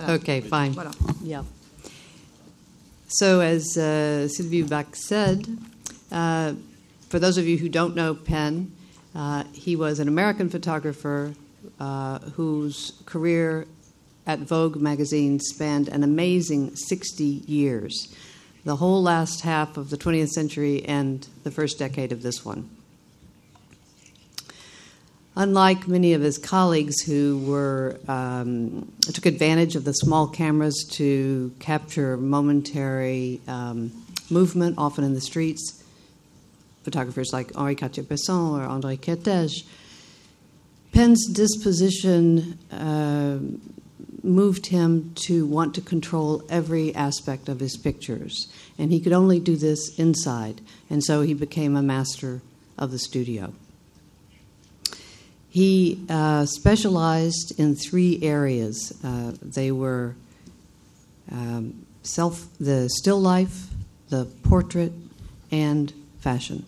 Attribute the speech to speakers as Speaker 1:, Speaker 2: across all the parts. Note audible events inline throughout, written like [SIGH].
Speaker 1: Voilà.
Speaker 2: Okay, fine.
Speaker 1: Voilà.
Speaker 2: Yeah. So, as uh, Sylvie Bach said, uh, for those of you who don't know Penn, uh, he was an American photographer uh, whose career at Vogue magazine spanned an amazing 60 years, the whole last half of the 20th century and the first decade of this one. Unlike many of his colleagues who were um, took advantage of the small cameras to capture momentary um, movement, often in the streets, photographers like Henri Cartier-Bresson or André Kertész, Penn's disposition uh, moved him to want to control every aspect of his pictures, and he could only do this inside, and so he became a master of the studio. He uh, specialized in three areas. Uh, they were um, self, the still life, the portrait, and fashion.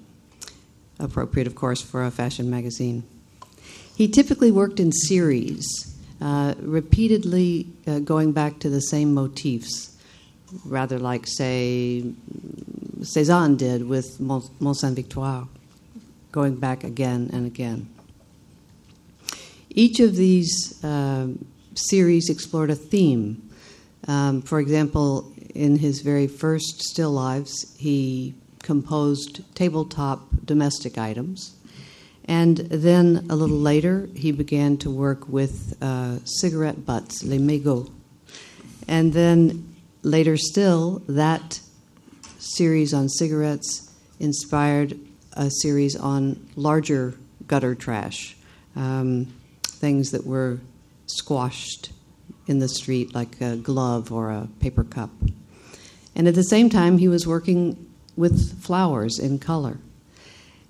Speaker 2: Appropriate, of course, for a fashion magazine. He typically worked in series, uh, repeatedly uh, going back to the same motifs, rather like, say, Cézanne did with Mont Sainte Victoire, going back again and again. Each of these um, series explored a theme. Um, for example, in his very first still lives, he composed tabletop domestic items. And then a little later, he began to work with uh, cigarette butts, les mégots. And then later still, that series on cigarettes inspired a series on larger gutter trash. Um, things that were squashed in the street, like a glove or a paper cup. And at the same time, he was working with flowers in color.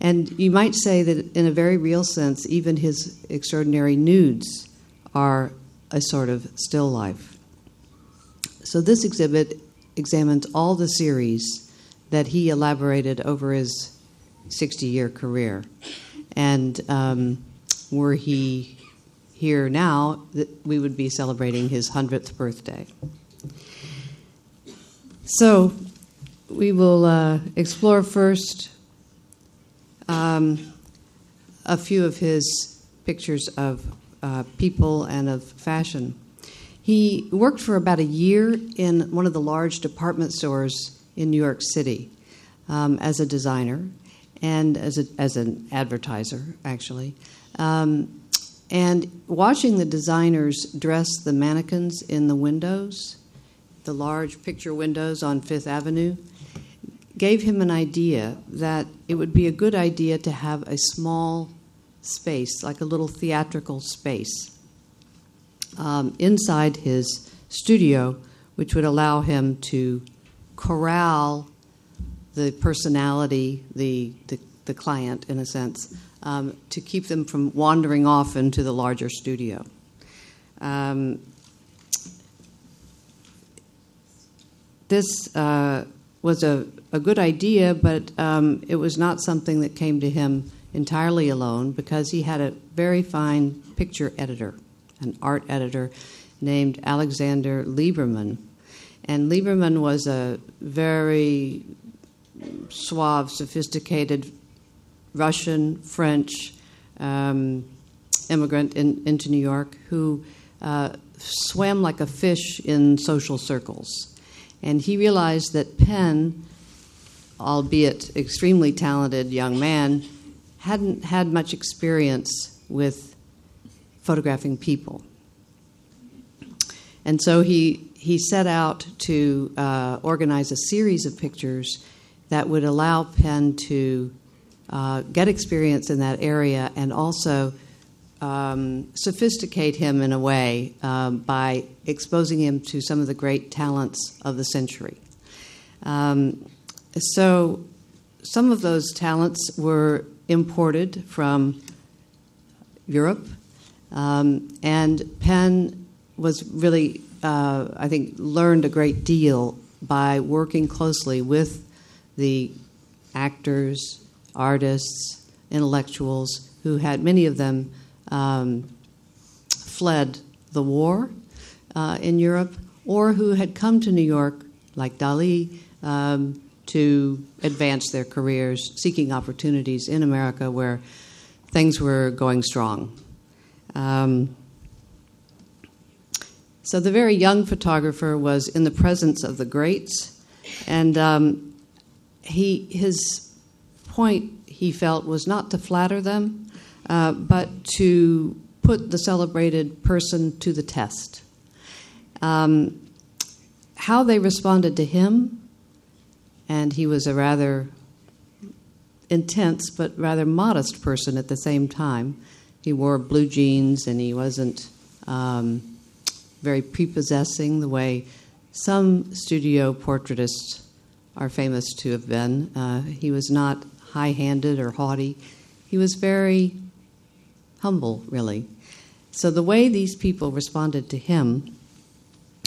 Speaker 2: And you might say that, in a very real sense, even his extraordinary nudes are a sort of still life. So, this exhibit examines all the series that he elaborated over his 60 year career. And um, were he here now, we would be celebrating his 100th birthday. So, we will uh, explore first um, a few of his pictures of uh, people and of fashion. He worked for about a year in one of the large department stores in New York City um, as a designer and as, a, as an advertiser, actually. Um, and watching the designers dress the mannequins in the windows, the large picture windows on Fifth Avenue, gave him an idea that it would be a good idea to have a small space, like a little theatrical space, um, inside his studio, which would allow him to corral the personality, the, the, the client, in a sense, um, to keep them from wandering off into the larger studio. Um, this uh, was a, a good idea, but um, it was not something that came to him entirely alone because he had a very fine picture editor, an art editor named Alexander Liberman. And Liberman was a very suave, sophisticated Russian, French um, immigrant in, into New York who uh, swam like a fish in social circles. And he realized that Penn, albeit extremely talented young man, hadn't had much experience with photographing people. And so he, he set out to uh, organize a series of pictures that would allow Penn to uh, get experience in that area and also um, sophisticate him in a way um, by exposing him to some of the great talents of the century. Um, so, some of those talents were imported from Europe, um, and Penn was really, uh, I think, learned a great deal by working closely with the actors, artists, intellectuals who had many of them um, fled the war uh, in Europe or who had come to New York, like Dali, um, to advance their careers, seeking opportunities in America where things were going strong. Um, so the very young photographer was in the presence of the greats, and um, he his point he felt was not to flatter them, uh, but to put the celebrated person to the test. Um, how they responded to him, and he was a rather intense but rather modest person at the same time. He wore blue jeans and he wasn't um, very prepossessing the way some studio portraitists are famous to have been. Uh, he was not high handed or haughty, he was very humble, really. So the way these people responded to him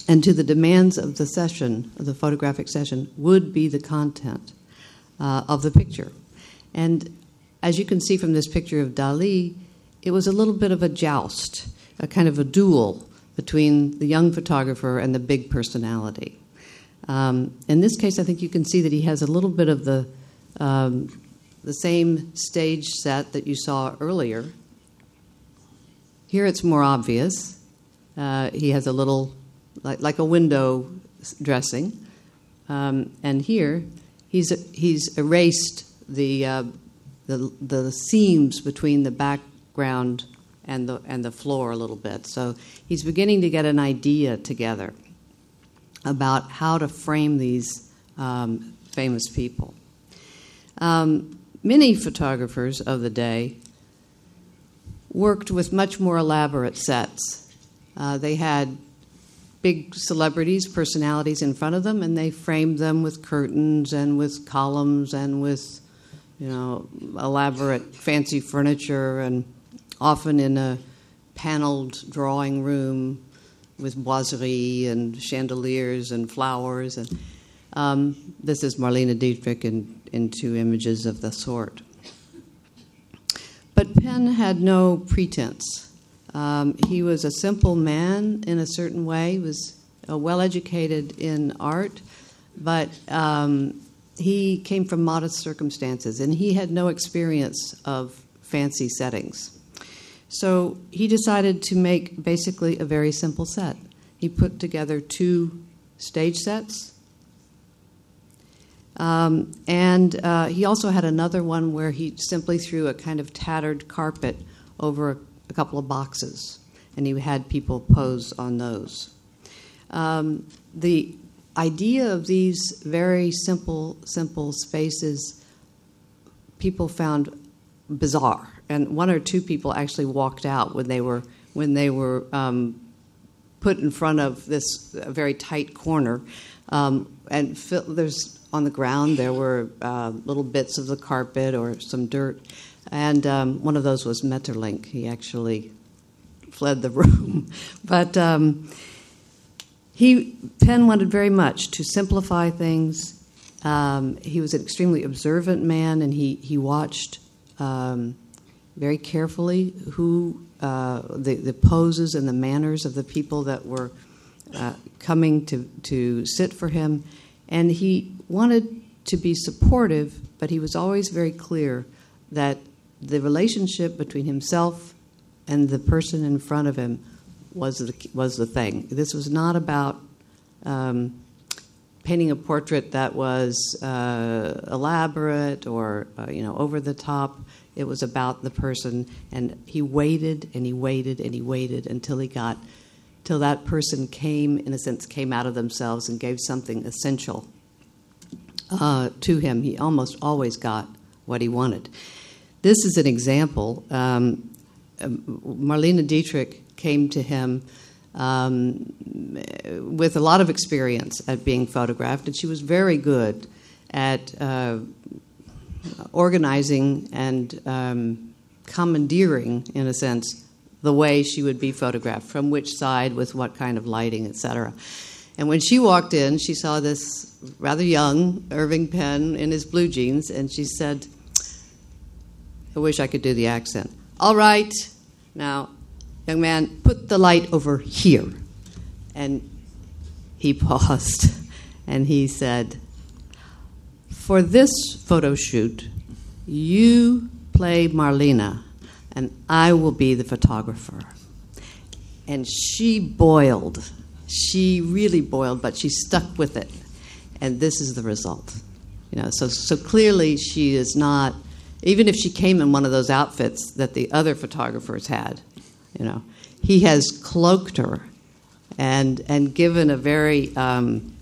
Speaker 2: and to the demands of the session, of the photographic session, would be the content uh, of the picture. And as you can see from this picture of Dali, it was a little bit of a joust, a kind of a duel between the young photographer and the big personality. Um, in this case, I think you can see that he has a little bit of the um, the same stage set that you saw earlier. Here it's more obvious. Uh, he has a little, like, like a window dressing. Um, and here he's, he's erased the, uh, the, the seams between the background and the, and the floor a little bit. So he's beginning to get an idea together about how to frame these um, famous people. Um, many photographers of the day worked with much more elaborate sets. Uh, they had big celebrities, personalities in front of them, and they framed them with curtains and with columns and with, you know, elaborate fancy furniture, and often in a paneled drawing room with boiserie and chandeliers and flowers. And um, this is Marlene Dietrich in, in two images of the sort. But Penn had no pretense. Um, he was a simple man in a certain way. He was uh, well educated in art, but um, he came from modest circumstances, and he had no experience of fancy settings. So he decided to make basically a very simple set. He put together two stage sets. Um, and uh, he also had another one where he simply threw a kind of tattered carpet over a, a couple of boxes, and he had people pose on those. Um, the idea of these very simple, simple spaces, people found bizarre and one or two people actually walked out when they were when they were um, put in front of this very tight corner. Um, and there's on the ground there were uh, little bits of the carpet or some dirt, and um, one of those was Maeterlinck. He actually fled the [LAUGHS] room, but um, he Penn wanted very much to simplify things. Um, he was an extremely observant man, and he he watched um, very carefully who uh, the, the poses and the manners of the people that were uh, coming to, to sit for him. And he wanted to be supportive, but he was always very clear that the relationship between himself and the person in front of him was the, was the thing. This was not about um, painting a portrait that was uh, elaborate or uh, you know over the top. It was about the person, and he waited and he waited and he waited until he got, till that person came, in a sense, came out of themselves and gave something essential uh, to him. He almost always got what he wanted. This is an example. Um, um Marlene Dietrich came to him um, with a lot of experience at being photographed, and she was very good at uh, organizing and um, commandeering, in a sense, the way she would be photographed, from which side, with what kind of lighting, etc. And when she walked in, she saw this rather young Irving Penn in his blue jeans, and she said, I wish I could do the accent. All right, now, young man, put the light over here. And he paused [LAUGHS] and he said, For this photo shoot, you play Marlena, and I will be the photographer. And she boiled. She really boiled, but she stuck with it. And this is the result. You know, so, so clearly she is not, even if she came in one of those outfits that the other photographers had, you know, he has cloaked her and, and given a very um,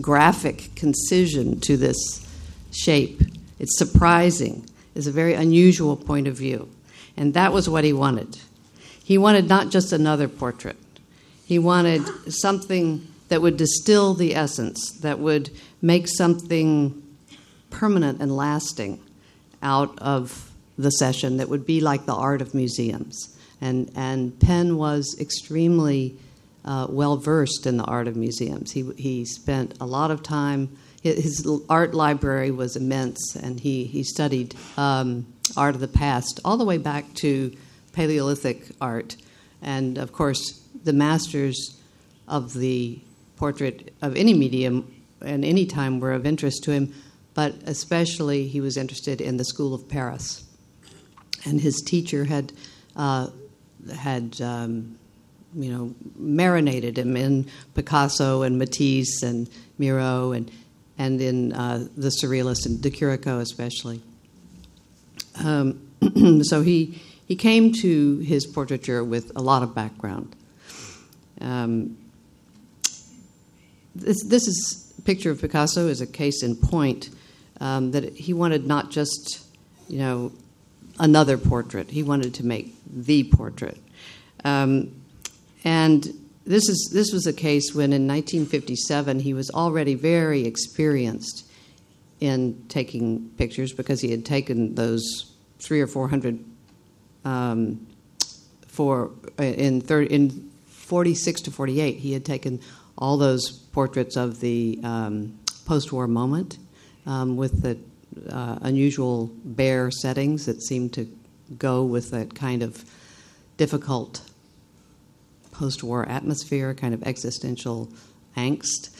Speaker 2: graphic concision to this shape. It's surprising. It's a very unusual point of view. And that was what he wanted. He wanted not just another portrait, he wanted something that would distill the essence, that would make something permanent and lasting out of the session that would be like the art of museums. And, and Penn was extremely uh, well versed in the art of museums. He, he spent a lot of time, his art library was immense, and he, he studied um, art of the past all the way back to Paleolithic art. And of course, the masters of the portrait of any medium and any time were of interest to him, but especially he was interested in the School of Paris. And his teacher had, uh, had um, you know, marinated him in Picasso and Matisse and Miro and and in uh, the surrealists and De Chirico especially. Um, [CLEARS THROAT] so he he came to his portraiture with a lot of background. Um, this this is picture of Picasso is a case in point um, that he wanted not just you know another portrait. He wanted to make the portrait. Um, and this, is, this was a case when in 1957 he was already very experienced in taking pictures because he had taken those three or four hundred um, for in, in 46 to 48 he had taken all those portraits of the um, post-war moment um, with the uh, unusual bare settings that seemed to go with that kind of difficult post war atmosphere, kind of existential angst.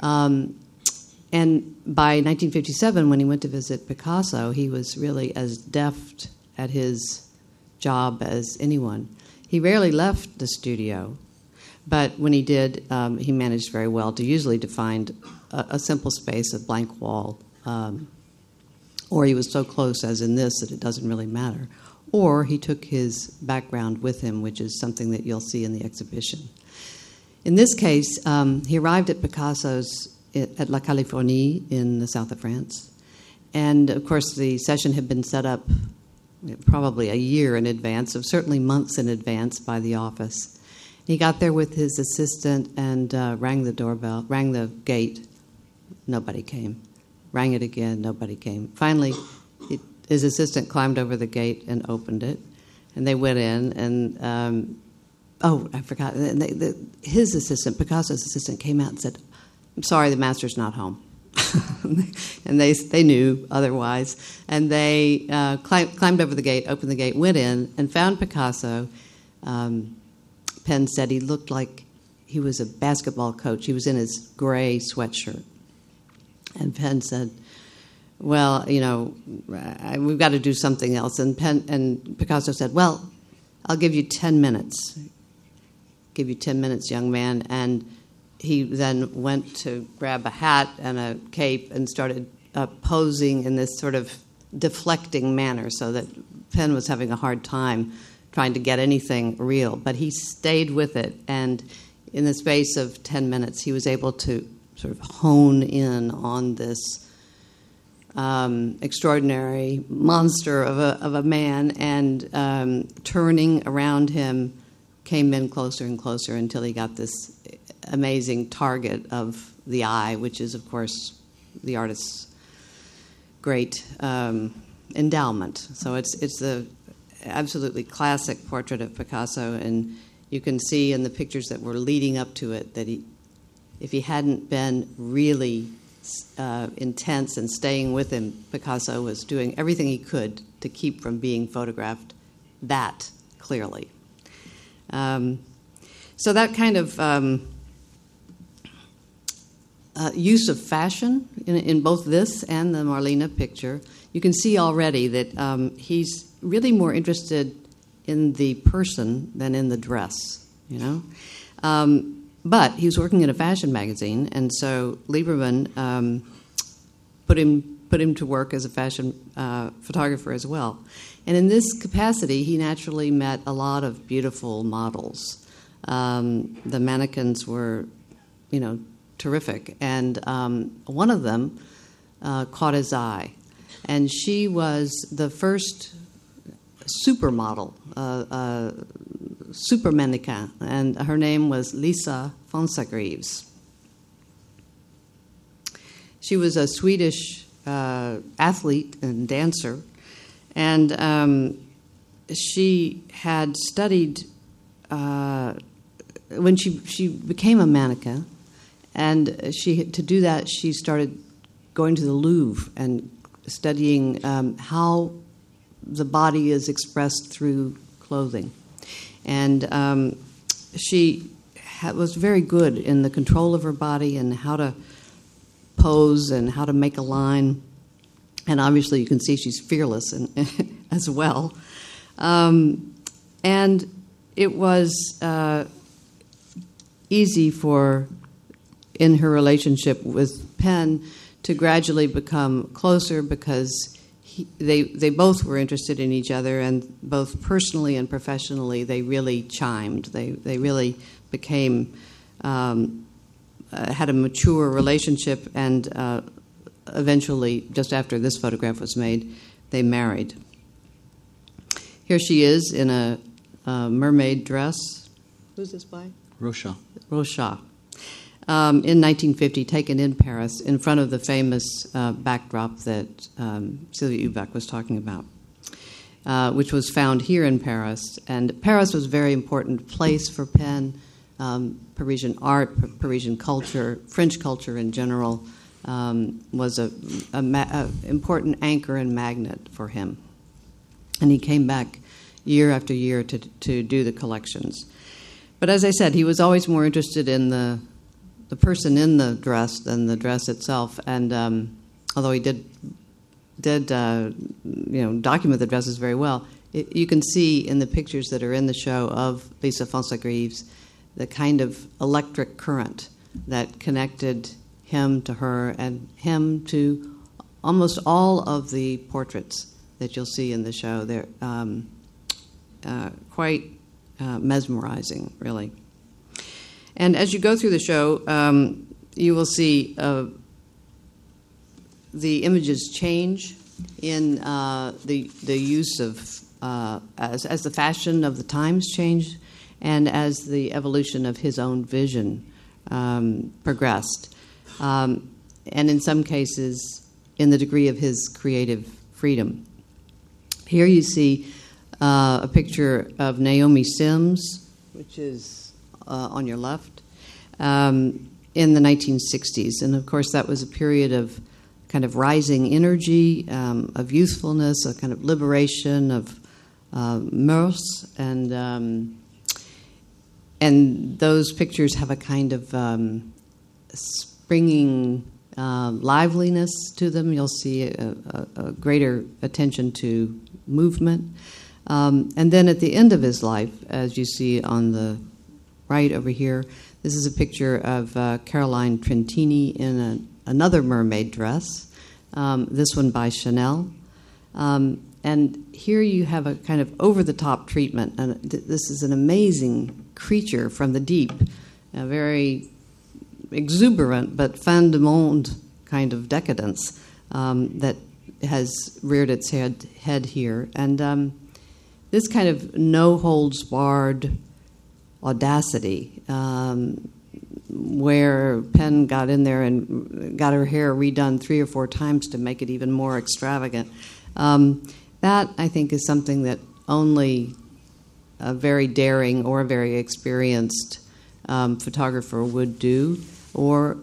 Speaker 2: Um, and by 1957, when he went to visit Picasso, he was really as deft at his job as anyone. He rarely left the studio, but when he did, um, he managed very well to usually to find a, a simple space, a blank wall, um, or he was so close, as in this, that it doesn't really matter, or he took his background with him, which is something that you'll see in the exhibition. In this case, um, he arrived at Picasso's at La Californie in the south of France. And of course, the session had been set up probably a year in advance, of certainly months in advance by the office. He got there with his assistant and uh, rang the doorbell, rang the gate. Nobody came. Rang it again, nobody came. Finally, his assistant climbed over the gate and opened it, and they went in. And um, oh, I forgot. They, the, his assistant, Picasso's assistant, came out and said, "I'm sorry, the master's not home." [LAUGHS] and they they knew otherwise, and they uh, climbed, climbed over the gate, opened the gate, went in, and found Picasso. Um, Penn said he looked like he was a basketball coach. He was in his gray sweatshirt, and Penn said, well, you know, we've got to do something else. And, Penn, and Picasso said, well, I'll give you 10 minutes. Give you 10 minutes, young man. And he then went to grab a hat and a cape and started uh, posing in this sort of deflecting manner so that Penn was having a hard time trying to get anything real. But he stayed with it. And in the space of 10 minutes, he was able to sort of hone in on this um, extraordinary monster of a, of a man, and um, turning around him came in closer and closer until he got this amazing target of the eye, which is, of course, the artist's great um, endowment. So it's it's the absolutely classic portrait of Picasso, and you can see in the pictures that were leading up to it that he, if he hadn't been really uh, intense and staying with him, Picasso was doing everything he could to keep from being photographed that clearly. Um, so that kind of um, uh, use of fashion in, in, both this and the Marlene picture, you can see already that um, he's really more interested in the person than in the dress, you know? Um, but he was working in a fashion magazine, and so Liberman um, put him put him to work as a fashion uh, photographer as well. And in this capacity, he naturally met a lot of beautiful models. Um, the mannequins were, you know, terrific, and um, one of them uh, caught his eye, and she was the first supermodel, uh, uh, super mannequin, and her name was Lisa Fonsagrives. She was a Swedish uh, athlete and dancer, and um, she had studied uh, when she she became a mannequin, and she to do that she started going to the Louvre and studying um, how the body is expressed through clothing. And um, she was very good in the control of her body and how to pose and how to make a line. And obviously, you can see she's fearless and, [LAUGHS] as well. Um, and it was uh, easy for, in her relationship with Penn, to gradually become closer because he, they they both were interested in each other, and both personally and professionally, they really chimed. They they really became um, uh, had a mature relationship, and uh, eventually, just after this photograph was made, they married. Here she is in a, a mermaid dress. Who's this by?
Speaker 1: Rocha.
Speaker 2: Rocha um, in 1950, taken in Paris in front of the famous uh, backdrop that um, Sylvia Ubach was talking about, uh, which was found here in Paris. And Paris was a very important place for Penn. Um, Parisian art, Parisian culture, French culture in general, um, was a, a, ma- a important anchor and magnet for him. And he came back year after year to, to do the collections. But as I said, he was always more interested in the the person in the dress than the dress itself. And um, although he did did uh, you know document the dresses very well, it, you can see in the pictures that are in the show of Lisa Fonsagrives the kind of electric current that connected him to her and him to almost all of the portraits that you'll see in the show. They're um, uh, quite uh, mesmerizing, really. And as you go through the show, um, you will see uh, the images change in uh, the the use of uh, as as the fashion of the times change, and as the evolution of his own vision um, progressed, um, and in some cases, in the degree of his creative freedom. Here you see uh, a picture of Naomi Sims, which is on your left, um, in the 1960s. And of course, that was a period of kind of rising energy, um, of youthfulness, a kind of liberation of uh, mirth, and um, and those pictures have a kind of um, springing uh, liveliness to them. You'll see a, a, a greater attention to movement. Um, and then at the end of his life, as you see on the right over here. This is a picture of uh, Caroline Trentini in a, another mermaid dress, um, this one by Chanel. Um, and here you have a kind of over the top treatment. And this is an amazing creature from the deep, a very exuberant but fin de monde kind of decadence um, that has reared its head, head here. And um, this kind of no holds barred audacity, um, where Penn got in there and got her hair redone three or four times to make it even more extravagant. Um, that, I think, is something that only a very daring or a very experienced um, photographer would do, or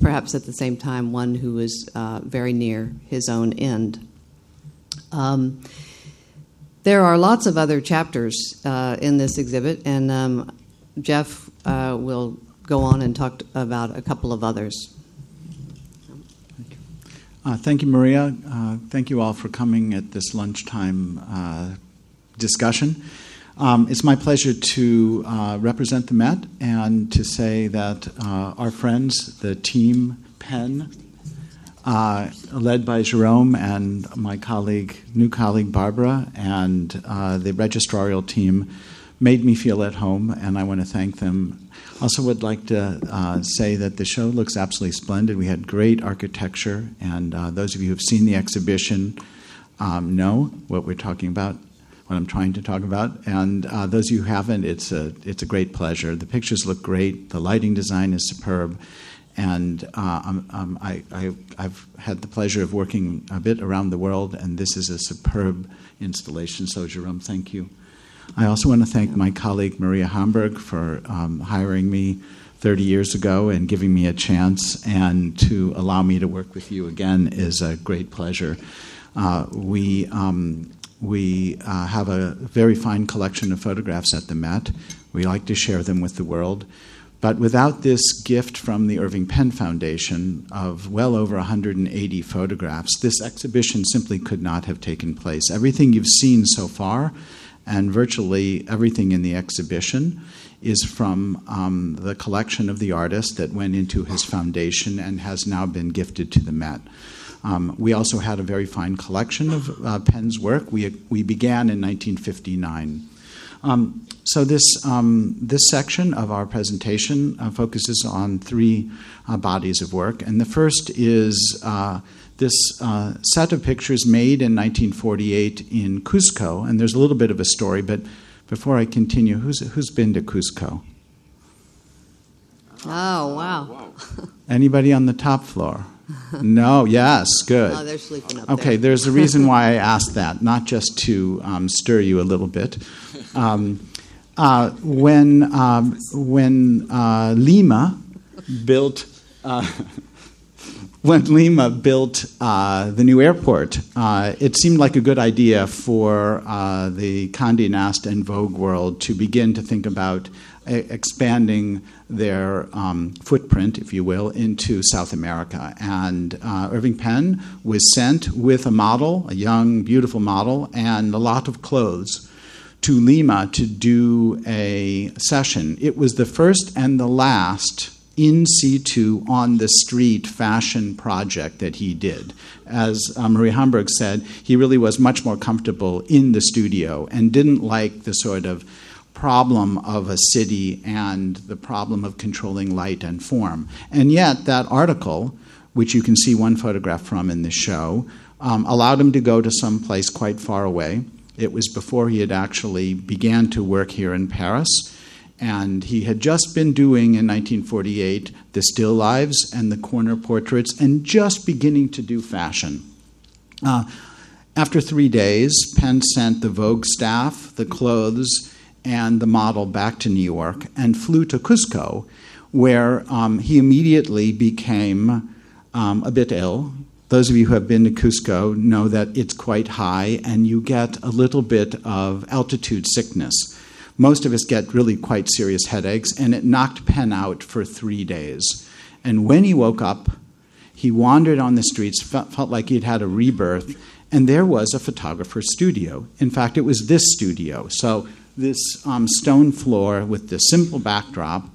Speaker 2: perhaps at the same time one who was uh, very near his own end. Um, there are lots of other chapters uh, in this exhibit, and um, Jeff uh, will go on and talk about a couple of others.
Speaker 1: Uh, thank you, Maria. Uh, thank you all for coming at this lunchtime uh, discussion. Um, it's my pleasure to uh, represent the Met and to say that our friends, the team PEN, uh, led by Jerome and my colleague, new colleague Barbara, and the registrarial team, made me feel at home, and I want to thank them also, would like to uh, say that the show looks absolutely splendid. We had great architecture, and uh, those of you who have seen the exhibition um, know what we're talking about, what I'm trying to talk about. And uh, those of you who haven't, it's a it's a great pleasure. The pictures look great. The lighting design is superb. And uh, um, I, I, I've had the pleasure of working a bit around the world, and this is a superb installation. So, Jerome, thank you. I also want to thank my colleague Maria Hambourg for um, hiring me 30 years ago and giving me a chance, and to allow me to work with you again is a great pleasure. Uh, we um, we uh, have a very fine collection of photographs at the Met. We like to share them with the world. But without this gift from the Irving Penn Foundation of well over 180 photographs, this exhibition simply could not have taken place. Everything you've seen so far and virtually everything in the exhibition is from um, the collection of the artist that went into his foundation and has now been gifted to the Met. Um, we also had a very fine collection of uh, Penn's work. We, we began in 1959. Um, so this um, this section of our presentation uh, focuses on three uh, bodies of work, and the first is uh, this uh, set of pictures made in 1948 in Cusco, and there's a little bit of a story, but before I continue, who's, who's been to Cusco?
Speaker 2: Oh, wow. [LAUGHS]
Speaker 1: Anybody on the top floor? no, yes, good.
Speaker 2: Oh, they're sleeping up
Speaker 1: Okay,
Speaker 2: there.
Speaker 1: there's a reason why I asked that, not just to um, stir you a little bit. Um, uh, when um, when uh, Lima built uh, [LAUGHS] when Lima built uh, the new airport, uh, it seemed like a good idea for uh, the Condé Nast and Vogue world to begin to think about expanding their um, footprint, if you will, into South America. And uh, Irving Penn was sent with a model, a young, beautiful model, and a lot of clothes to Lima to do a session. It was the first and the last in situ on the street fashion project that he did. As uh, Marie Hambourg said, he really was much more comfortable in the studio and didn't like the sort of problem of a city and the problem of controlling light and form. And yet, that article, which you can see one photograph from in the show, um, allowed him to go to some place quite far away. It was before he had actually began to work here in Paris and he had just been doing in 1948 the still lives and the corner portraits and just beginning to do fashion. Uh, after three days, Penn sent the Vogue staff, the clothes, and the model back to New York and flew to Cusco, where um, he immediately became um, a bit ill. Those of you who have been to Cusco know that it's quite high and you get a little bit of altitude sickness most of us get really quite serious headaches, and it knocked Penn out for three days. And when he woke up, he wandered on the streets, felt, like he'd had a rebirth, and there was a photographer's studio. In fact, it was this studio. So, this um, stone floor with the simple backdrop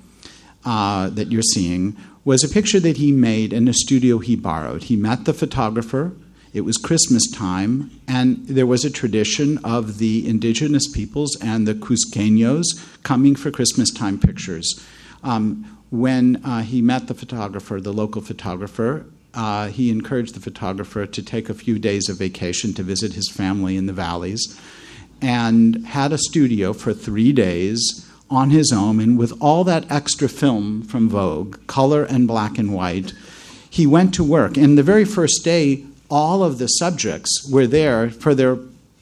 Speaker 1: uh, that you're seeing was a picture that he made in a studio he borrowed. He met the photographer, it was Christmas time, and there was a tradition of the indigenous peoples and the Cusqueños coming for Christmas time pictures. Um, when uh, he met the photographer, the local photographer, uh, he encouraged the photographer to take a few days of vacation to visit his family in the valleys and had a studio for three days on his own and with all that extra film from Vogue, color and black and white. He went to work. And the very first day, all of the subjects were there for their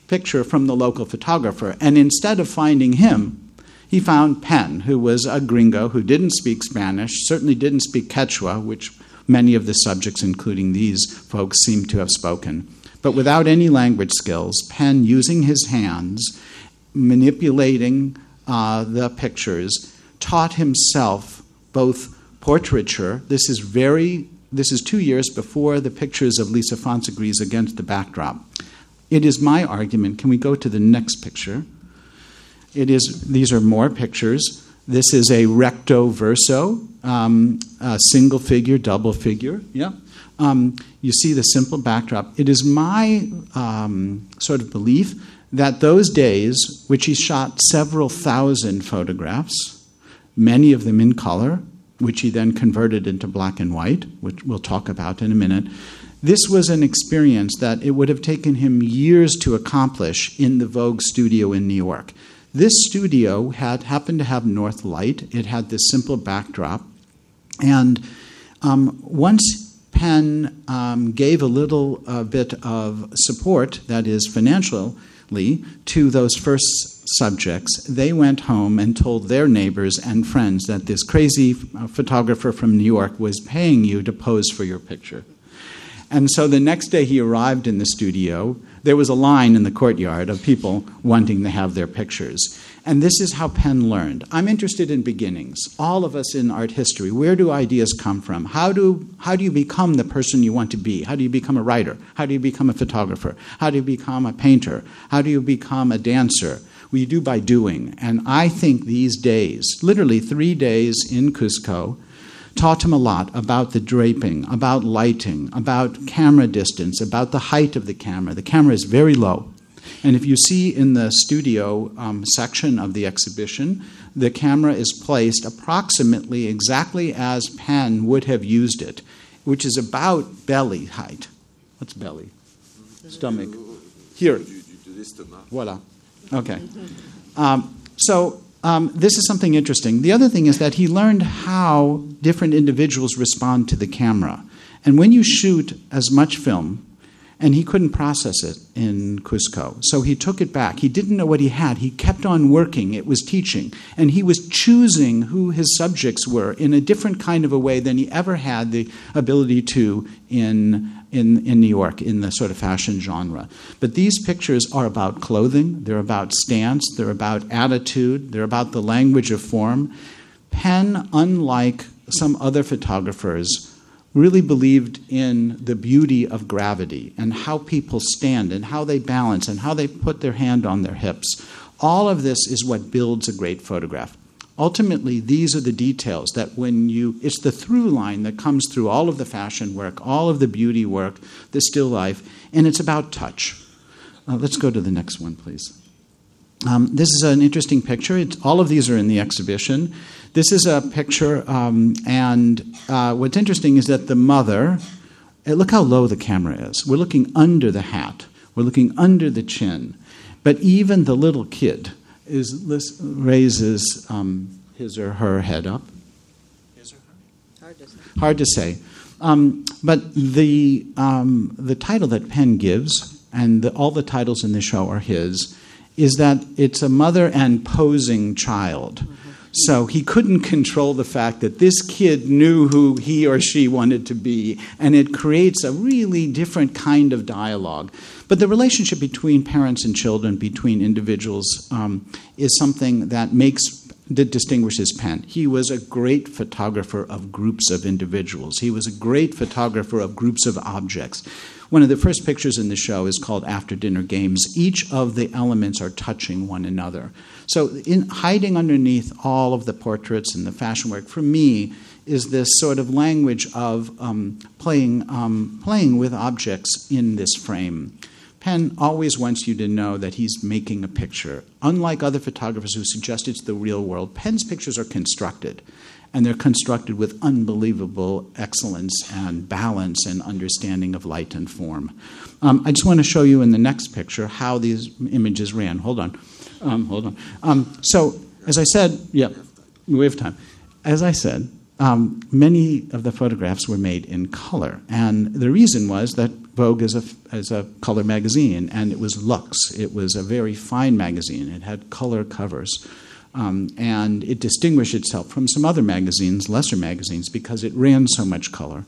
Speaker 1: picture from the local photographer. And instead of finding him, he found Penn, who was a gringo who didn't speak Spanish, certainly didn't speak Quechua, which many of the subjects, including these folks, seem to have spoken. But without any language skills, Penn, using his hands, manipulating uh, the pictures, taught himself both portraiture. This is very this is two years before the pictures of Lisa Fonsagrives against the backdrop. It is my argument. Can we go to the next picture? It is these are more pictures. This is a recto verso, um, a single figure, double figure. Yeah. Um, you see the simple backdrop. It is my um, sort of belief that those days, which he shot several thousand photographs, many of them in color, which he then converted into black and white, which we'll talk about in a minute. This was an experience that it would have taken him years to accomplish in the Vogue studio in New York. This studio had happened to have north light. It had this simple backdrop, and um, once Penn um, gave a little uh, bit of support, that is to those first subjects, they went home and told their neighbors and friends that this crazy uh, photographer from New York was paying you to pose for your picture. And so the next day he arrived in the studio, there was a line in the courtyard of people wanting to have their pictures. And this is how Penn learned. I'm interested in beginnings. All of us in art history, where do ideas come from? How do, how do you become the person you want to be? How do you become a writer? How do you become a photographer? How do you become a painter? How do you become a dancer? we do by doing. And I think these days, literally three days in Cusco, taught him a lot about the draping, about lighting, about camera distance, about the height of the camera. The camera is very low. And if you see in the studio um, section of the exhibition, the camera is placed approximately exactly as Penn would have used it, which is about belly height. What's belly? Stomach. Here. Voila. Okay. Um, so um, this is something interesting. The other thing is that he learned how different individuals respond to the camera. And when you shoot as much film, and he couldn't process it in Cusco. So he took it back. He didn't know what he had. He kept on working. It was teaching. And he was choosing who his subjects were in a different kind of a way than he ever had the ability to in in, in New York in the sort of fashion genre. But these pictures are about clothing, they're about stance, they're about attitude, they're about the language of form. Penn, unlike some other photographers, really believed in the beauty of gravity and how people stand and how they balance and how they put their hand on their hips. All of this is what builds a great photograph ultimately, these are the details that when you, it's the through line that comes through all of the fashion work, all of the beauty work, the still life, and it's about touch. Uh, let's go to the next one, please. Um, this is an interesting picture. It's, all of these are in the exhibition. This is a picture, um, and uh, what's interesting is that the mother, uh, look how low the camera is. We're looking under the hat, we're looking under the chin. But even the little kid, is raises um, his or her head up. His or her? Hard to say. Hard to say. Um, but the um, the title that Penn gives, and the, all the titles in the show are his, is that it's a mother and posing child. So he couldn't control the fact that this kid knew who he or she wanted to be, and it creates a really different kind of dialogue. But the relationship between parents and children, between individuals, um, is something that makes that distinguishes Penn. He was a great photographer of groups of individuals. He was a great photographer of groups of objects. One of the first pictures in the show is called After Dinner Games. Each of the elements are touching one another. So, in hiding underneath all of the portraits and the fashion work, for me, is this sort of language of um, playing, um, playing with objects in this frame. Penn always wants you to know that he's making a picture. Unlike other photographers who suggest it's the real world, Penn's pictures are constructed. And they're constructed with unbelievable excellence and balance and understanding of light and form. Um, I just want to show you in the next picture how these images ran. Hold on. Um, hold on. Um, so, as I said, yeah, we have time. As I said, um, many of the photographs were made in color. And the reason was that Vogue is a, is a color magazine, and it was luxe. It was a very fine magazine. It had color covers. Um, and it distinguished itself from some other magazines, lesser magazines, because it ran so much color.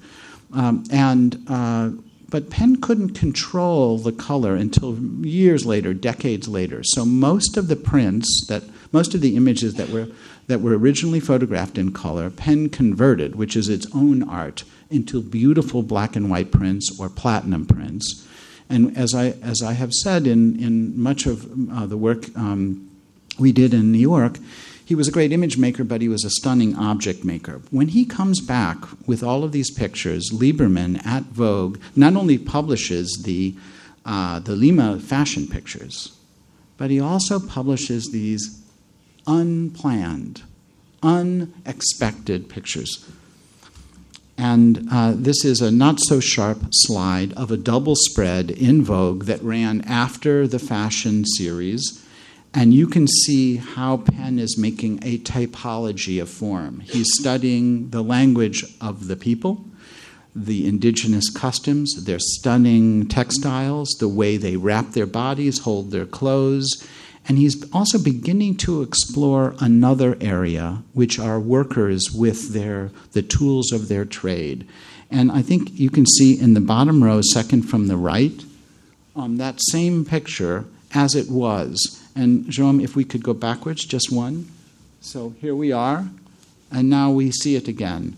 Speaker 1: Um, and uh, but Penn couldn't control the color until years later, decades later. So most of the prints that most of the images that were that were originally photographed in color, Penn converted, which is its own art, into beautiful black and white prints or platinum prints. And as I, as I have said in, in much of uh, the work um, we did in New York, he was a great image maker, but he was a stunning object maker. When he comes back with all of these pictures, Liberman at Vogue not only publishes the, uh, the Lima fashion pictures, but he also publishes these unplanned, unexpected pictures. And uh, this is a not so sharp slide of a double spread in Vogue that ran after the fashion series. And you can see how Penn is making a typology of form. He's studying the language of the people, the indigenous customs, their stunning textiles, the way they wrap their bodies, hold their clothes, and he's also beginning to explore another area, which are workers with their, the tools of their trade. And I think you can see in the bottom row, second from the right, um, that same picture as it was. And Jerome, if we could go backwards, just one. So here we are, and now we see it again.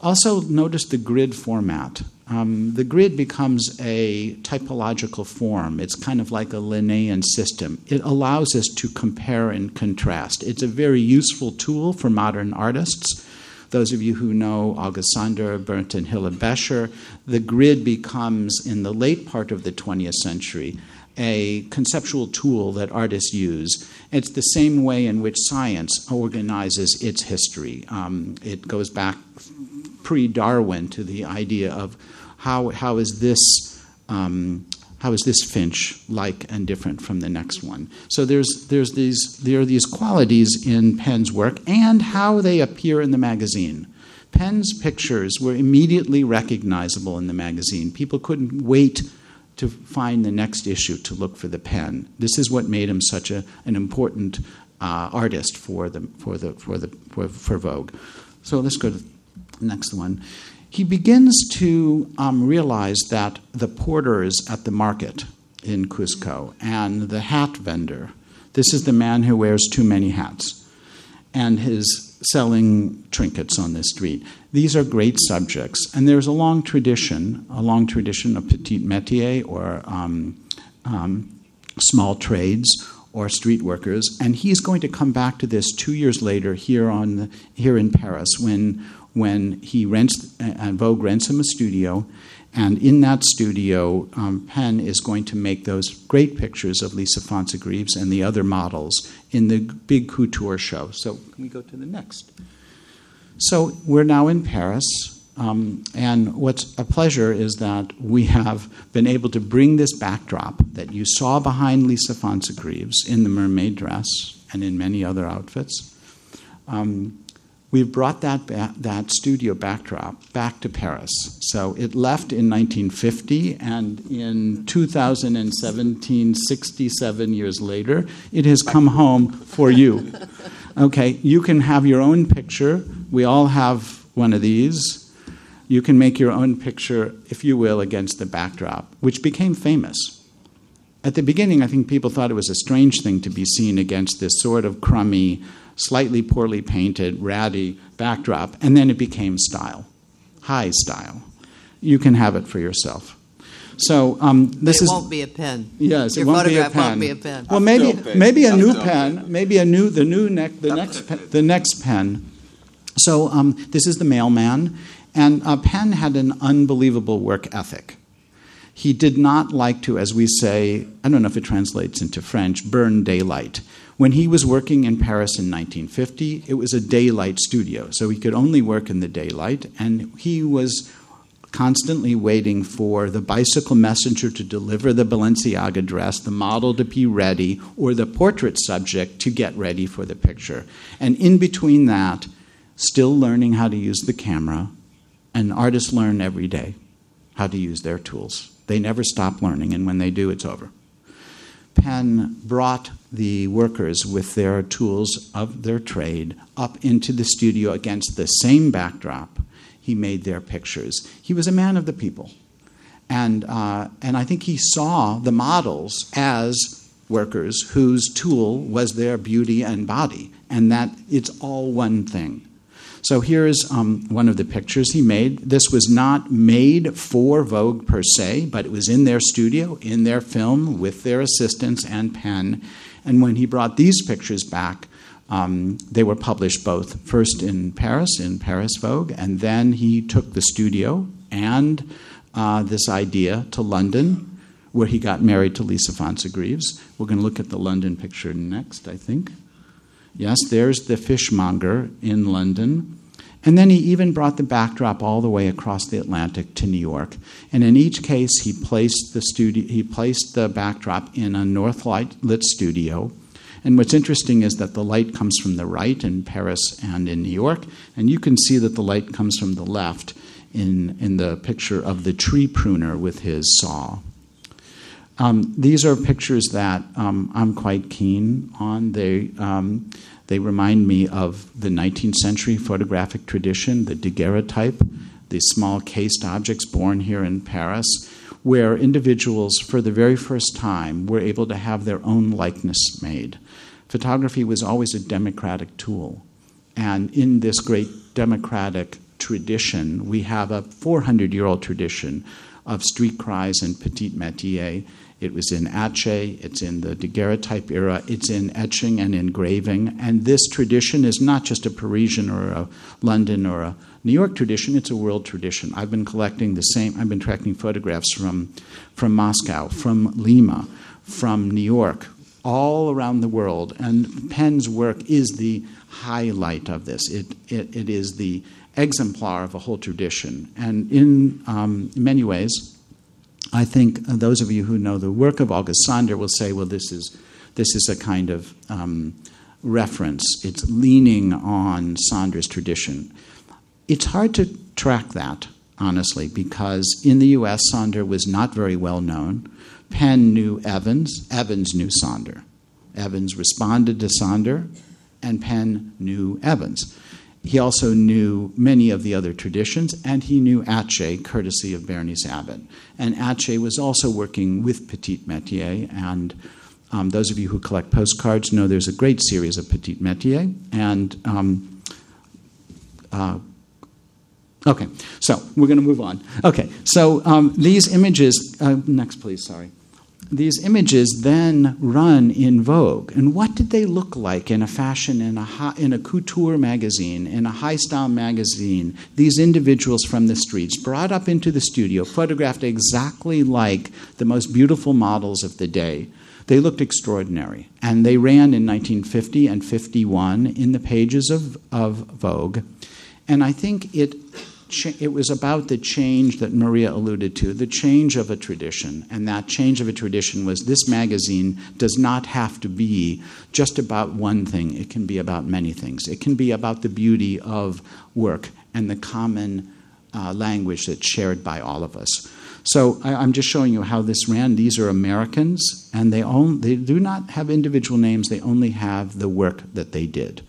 Speaker 1: Also, notice the grid format. Um, the grid becomes a typological form. It's kind of like a Linnaean system. It allows us to compare and contrast. It's a very useful tool for modern artists. Those of you who know August Sander, Bernd, and Becher, the grid becomes, in the late part of the 20th century, a conceptual tool that artists use. It's the same way in which science organizes its history. Um, it goes back pre Darwin to the idea of how, how is this um, how is this finch like and different from the next one? So there's, there's these, there are these qualities in Penn's work and how they appear in the magazine. Penn's pictures were immediately recognizable in the magazine. People couldn't wait to find the next issue to look for the Penn. This is what made him such a, an important uh, artist for, the, for, the, for, the, for, for Vogue. So let's go to the next one he begins to um, realize that the porters at the market in Cusco and the hat vendor, this is the man who wears too many hats and is selling trinkets on the street. These are great subjects, and there's a long tradition, a long tradition of petit métier or um, um, small trades or street workers, and he's going to come back to this two years later here on the, here in Paris when when he rents, uh, Vogue rents him a studio, and in that studio, um, Penn is going to make those great pictures of Lisa Fonsagrives and the other models in the big couture show. So, can we go to the next? So, we're now in Paris, um, and what's a pleasure is that we have been able to bring this backdrop that you saw behind Lisa Fonsagrives in the mermaid dress and in many other outfits. Um, We've brought that, ba- that studio backdrop back to Paris. So it left in 1950, and in 2017, 67 years later, it has come home for you. [LAUGHS] Okay, you can have your own picture. We all have one of these. You can make your own picture, if you will, against the backdrop, which became famous. At the beginning, I think people thought it was a strange thing to be seen against this sort of crummy, slightly poorly painted, ratty backdrop, and then it became style, high style. You can have it for yourself. So um, this
Speaker 2: it
Speaker 1: is
Speaker 2: won't be a pen.
Speaker 1: Yes,
Speaker 2: Your
Speaker 1: it won't be a pen.
Speaker 2: won't be a pen.
Speaker 1: Well, maybe
Speaker 3: film
Speaker 1: maybe a
Speaker 3: A
Speaker 1: new pen,
Speaker 3: pen.
Speaker 1: maybe a new the new neck the next pen, the next pen. So um, this is the mailman, and uh, Penn had an unbelievable work ethic. He did not like to, as we say, I don't know if it translates into French, burn daylight. When he was working in Paris in 1950, it was a daylight studio, so he could only work in the daylight, and he was constantly waiting for the bicycle messenger to deliver the Balenciaga dress, the model to be ready, or the portrait subject to get ready for the picture. And in between that, still learning how to use the camera, and artists learn every day how to use their tools. They never stop learning, and when they do, it's over. Penn brought the workers with their tools of their trade up into the studio against the same backdrop. He made their pictures. He was a man of the people. And, uh, and I think he saw the models as workers whose tool was their beauty and body, and that it's all one thing. So here's um, one of the pictures he made. This was not made for Vogue per se, but it was in their studio, in their film, with their assistants and Penn. And when he brought these pictures back, um, they were published both first in Paris, in Paris Vogue, and then he took the studio and uh, this idea to London, where he got married to Lisa Fonsagrives. We're going to look at the London picture next, I think. Yes, there's the fishmonger in London. And then he even brought the backdrop all the way across the Atlantic to New York. And in each case, he placed the studio, he placed the backdrop in a north light lit studio. And what's interesting is that the light comes from the right in Paris and in New York, and you can see that the light comes from the left in, in the picture of the tree pruner with his saw. Um, these are pictures that um, I'm quite keen on. They, um, they remind me of the 19th century photographic tradition, the daguerreotype, the small cased objects born here in Paris, where individuals, for the very first time, were able to have their own likeness made. Photography was always a democratic tool. And in this great democratic tradition, we have a 400 year old tradition of street cries and petit métier it was in Atget, it's in the daguerreotype era, it's in etching and engraving. And this tradition is not just a Parisian or a London or a New York tradition, it's a world tradition. I've been collecting the same, I've been tracking photographs from, from Moscow, from Lima, from New York, all around the world. And Penn's work is the highlight of this. It, it, it is the exemplar of a whole tradition. And in um, many ways, I think those of you who know the work of August Sander will say, well, this is, this is a kind of um, reference. It's leaning on Sander's tradition. It's hard to track that, honestly, because in the US, Sander was not very well known. Penn knew Evans, Evans knew Sander. Evans responded to Sander, and Penn knew Evans. He also knew many of the other traditions, and he knew Atget, courtesy of Berenice Abbott. And Atget was also working with Petit Métier, and um, those of you who collect postcards know there's a great series of Petit Métier, and um, uh, Okay, so we're going to move on. Okay, so um, these images, uh, next please, sorry these images then run in Vogue. And what did they look like in a fashion, in a, high, in a couture magazine, in a high style magazine? These individuals from the streets brought up into the studio, photographed exactly like the most beautiful models of the day. They looked extraordinary. And they ran in 1950 and 51 in the pages of, of Vogue. And I think it it was about the change that Maria alluded to, the change of a tradition. And that change of a tradition was this magazine does not have to be just about one thing, it can be about many things. It can be about the beauty of work and the common uh, language that's shared by all of us. So I, am just showing you how this ran. These are Americans, and they, own, they do not have individual names, they only have the work that they did.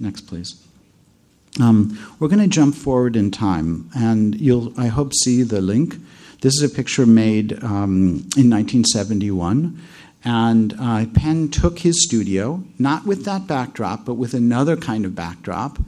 Speaker 1: Next, please. Um, we're going to jump forward in time, and you'll, I hope, see the link. This is a picture made um, in 1971, and uh, Penn took his studio, not with that backdrop, but with another kind of backdrop,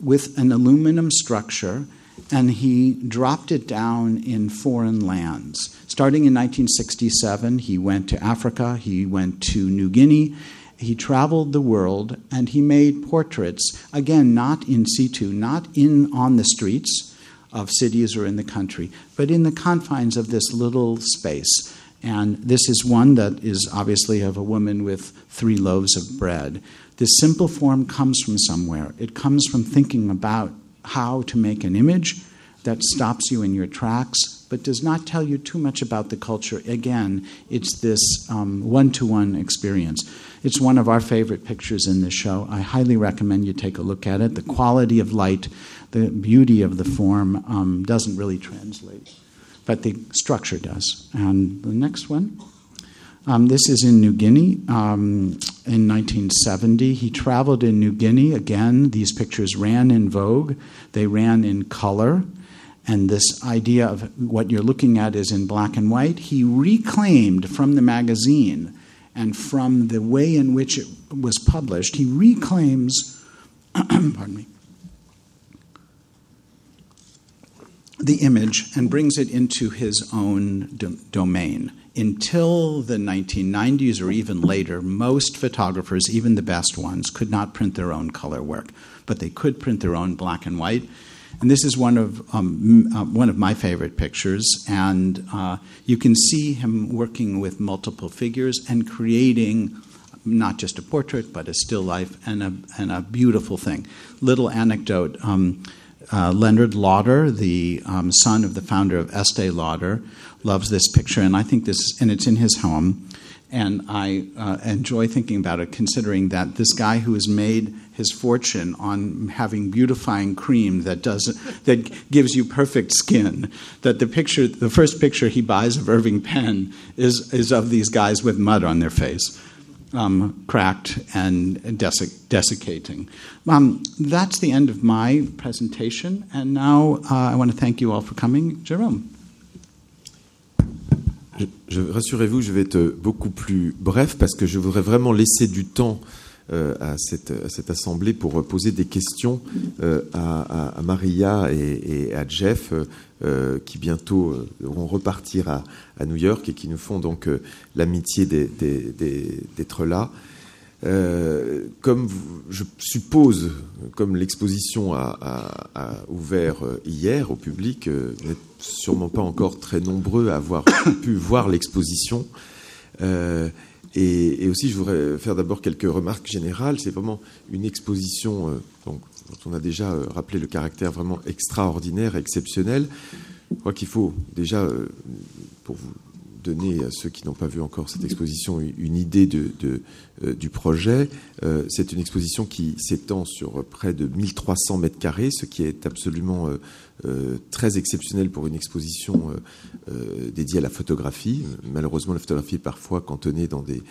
Speaker 1: with an aluminum structure, and he dropped it down in foreign lands. Starting in 1967, he went to Africa, he went to New Guinea, he traveled the world and he made portraits, again, not in situ, not in on the streets of cities or in the country, but in the confines of this little space. And this is one that is obviously of a woman with three loaves of bread. This simple form comes from somewhere. It comes from thinking about how to make an image that stops you in your tracks, but does not tell you too much about the culture. Again, it's this one to one experience. It's one of our favorite pictures in this show. I highly recommend you take a look at it. The quality of light, the beauty of the form um, doesn't really translate, but the structure does. And the next one. Um, this is in New Guinea um, in 1970. He traveled in New Guinea. Again, these pictures ran in Vogue, they ran in color. And this idea of what you're looking at is in black and white. He reclaimed from the magazine And from the way in which it was published, he reclaims, [CLEARS THROAT] pardon me, the image and brings it into his own do- domain. Until the 1990s or even later, most photographers, even the best ones, could not print their own color work, but they could print their own black and white. And this is one of um, uh, one of my favorite pictures, and uh, you can see him working with multiple figures and creating not just a portrait, but a still life and a and a beautiful thing. Little anecdote. Um, uh, Leonard Lauder, the um, son of the founder of Estee Lauder, loves this picture, and I think this, and it's in his home. And I uh, enjoy thinking about it, considering that this guy who has made his fortune on having beautifying cream that does that gives you perfect skin. That the picture, the first picture he buys of Irving Penn is is of these guys with mud on their face. Um, cracked and desic- desiccating. Um, that's the end of my presentation, and now uh, I want to thank you all for coming. Jerome.
Speaker 3: Je, rassurez-vous, je vais être beaucoup plus bref parce que je voudrais vraiment laisser du temps euh, à, cette, assemblée pour poser des questions euh, à, Maria et, à Jeff euh, qui bientôt vont repartir à, New York et qui nous font donc l'amitié d'être là. Euh, comme je suppose, comme l'exposition a, ouvert hier au public, vous n'êtes sûrement pas encore très nombreux à avoir [COUGHS] pu voir l'exposition. Euh, et, aussi, je voudrais faire d'abord quelques remarques générales. C'est vraiment une exposition euh, donc, dont on a déjà euh, rappelé le caractère vraiment extraordinaire, exceptionnel. Je crois qu'il faut déjà, euh, pour vous donner à ceux qui n'ont pas vu encore cette exposition une idée euh, du projet. Euh, c'est une exposition qui s'étend sur près de 1300 mètres carrés, ce qui est absolument euh, très exceptionnel pour une exposition dédiée à la photographie. Malheureusement, la photographie est parfois cantonnée dans des,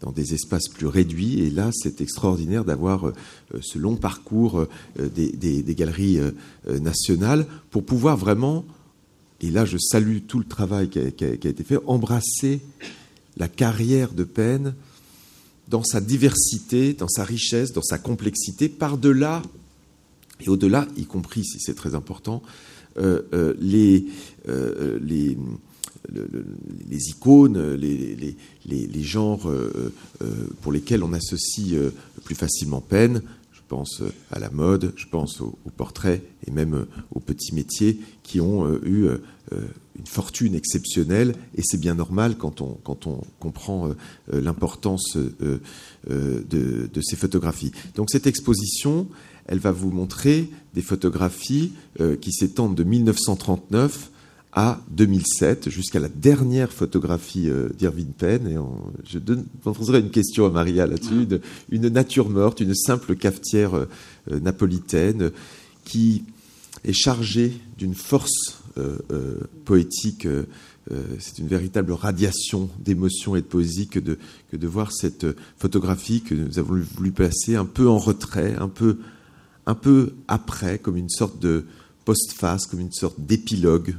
Speaker 3: dans des espaces plus réduits, et là, c'est extraordinaire d'avoir ce long parcours des, des, des, galeries nationales pour pouvoir vraiment et là je salue tout le travail qui a, été fait, embrasser la carrière de Penn dans sa diversité, dans sa richesse, dans sa complexité, par-delà et au-delà, y compris si c'est très important, euh, euh, les, euh, les, le, le, les, icônes, les, les, genres pour lesquels on associe plus facilement Penn. Pense à la mode, je pense aux, portraits et même aux petits métiers qui ont eu une fortune exceptionnelle, et c'est bien normal quand on, quand on comprend euh, l'importance euh, euh, de, de, ces photographies. Donc cette exposition, elle va vous montrer des photographies euh, qui s'étendent de 1939 à 2007, jusqu'à la dernière photographie euh, d'Irving Penn. Et on, je poserai une question à Maria là-dessus. Une, nature morte, une simple cafetière euh, napolitaine qui est chargée d'une force euh, euh, poétique. Euh, c'est une véritable radiation d'émotion et de poésie que de, voir cette photographie que nous avons voulu placer un peu en retrait, un peu après, comme une sorte de postface, comme une sorte d'épilogue,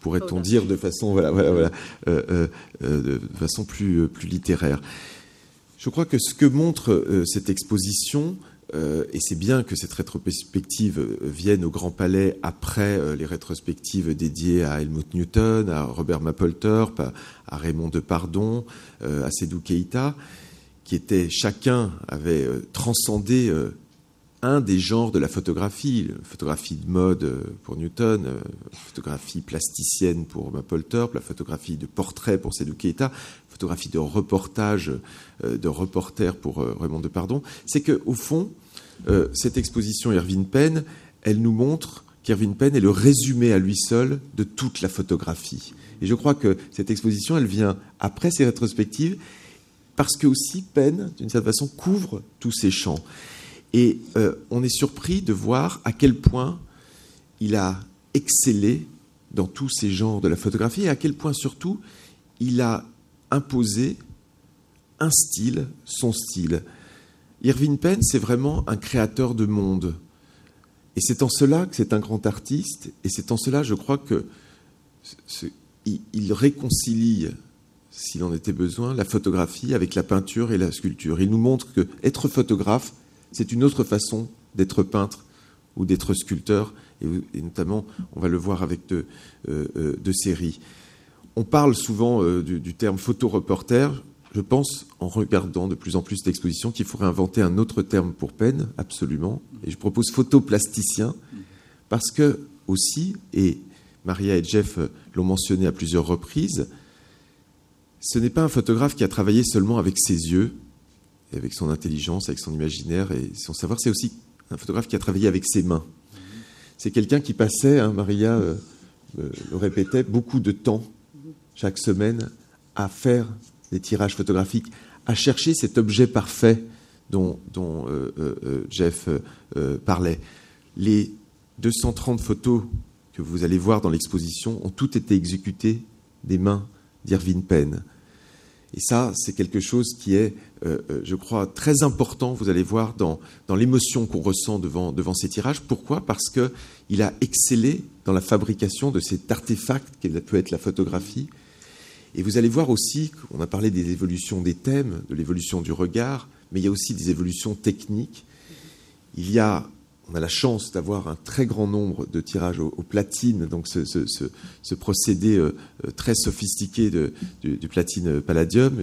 Speaker 3: pourrait-on dire de façon, voilà, voilà, voilà, euh, euh, de façon plus, plus littéraire. Je crois que ce que montre euh, cette exposition, euh, et c'est bien que cette rétrospective euh, vienne au Grand Palais après euh, les rétrospectives dédiées à Helmut Newton, à Robert Mapplethorpe, à, Raymond Depardon, euh, à Sédou Keïta, qui étaient chacun avait euh, transcendé euh, un des genres de la photographie, photographie de mode pour Newton, la photographie plasticienne pour Mapplethorpe, la photographie de portrait pour Sédou Keïta, photographie de reportage, de reporter pour Raymond Depardon, c'est que au fond, euh, cette exposition Irving Penn, elle nous montre qu'Irving Penn est le résumé à lui seul de toute la photographie. Et je crois que cette exposition, elle vient après ces rétrospectives, parce que aussi Penn, d'une certaine façon, couvre tous ces champs. Et euh, on est surpris de voir à quel point il a excellé dans tous ces genres de la photographie et à quel point surtout il a imposé un style, son style. Irving Penn, c'est vraiment un créateur de monde. Et c'est en cela que c'est un grand artiste, et c'est en cela, je crois, que il réconcilie s'il en était besoin, la photographie avec la peinture et la sculpture. Il nous montre que être photographe, c'est une autre façon d'être peintre ou d'être sculpteur, et, notamment, on va le voir avec deux, euh, séries. On parle souvent du, du, terme photoreporter. Je pense, en regardant de plus en plus d'expositions, qu'il faudrait inventer un autre terme pour peine, absolument. Et je propose photoplasticien, parce que aussi, et Maria et Jeff l'ont mentionné à plusieurs reprises, ce n'est pas un photographe qui a travaillé seulement avec ses yeux, avec son intelligence, avec son imaginaire et son savoir, c'est aussi un photographe qui a travaillé avec ses mains. C'est quelqu'un qui passait, hein, Maria euh, euh, le répétait, beaucoup de temps chaque semaine à faire des tirages photographiques, à chercher cet objet parfait dont, euh, Jeff parlait. Les 230 photos que vous allez voir dans l'exposition ont toutes été exécutées des mains d'Irving Penn. Et ça, c'est quelque chose qui est, euh, euh, je crois, très important, vous allez voir, dans, dans l'émotion qu'on ressent devant, devant ces tirages. Pourquoi? Parce qu'il a excellé dans la fabrication de cet artefact qu'elle peut être la photographie. Et vous allez voir aussi, on a parlé des évolutions des thèmes, de l'évolution du regard, mais il y a aussi des évolutions techniques. Il y a on a la chance d'avoir un très grand nombre de tirages au, platine, donc ce, procédé euh, euh, très sophistiqué du, platine palladium.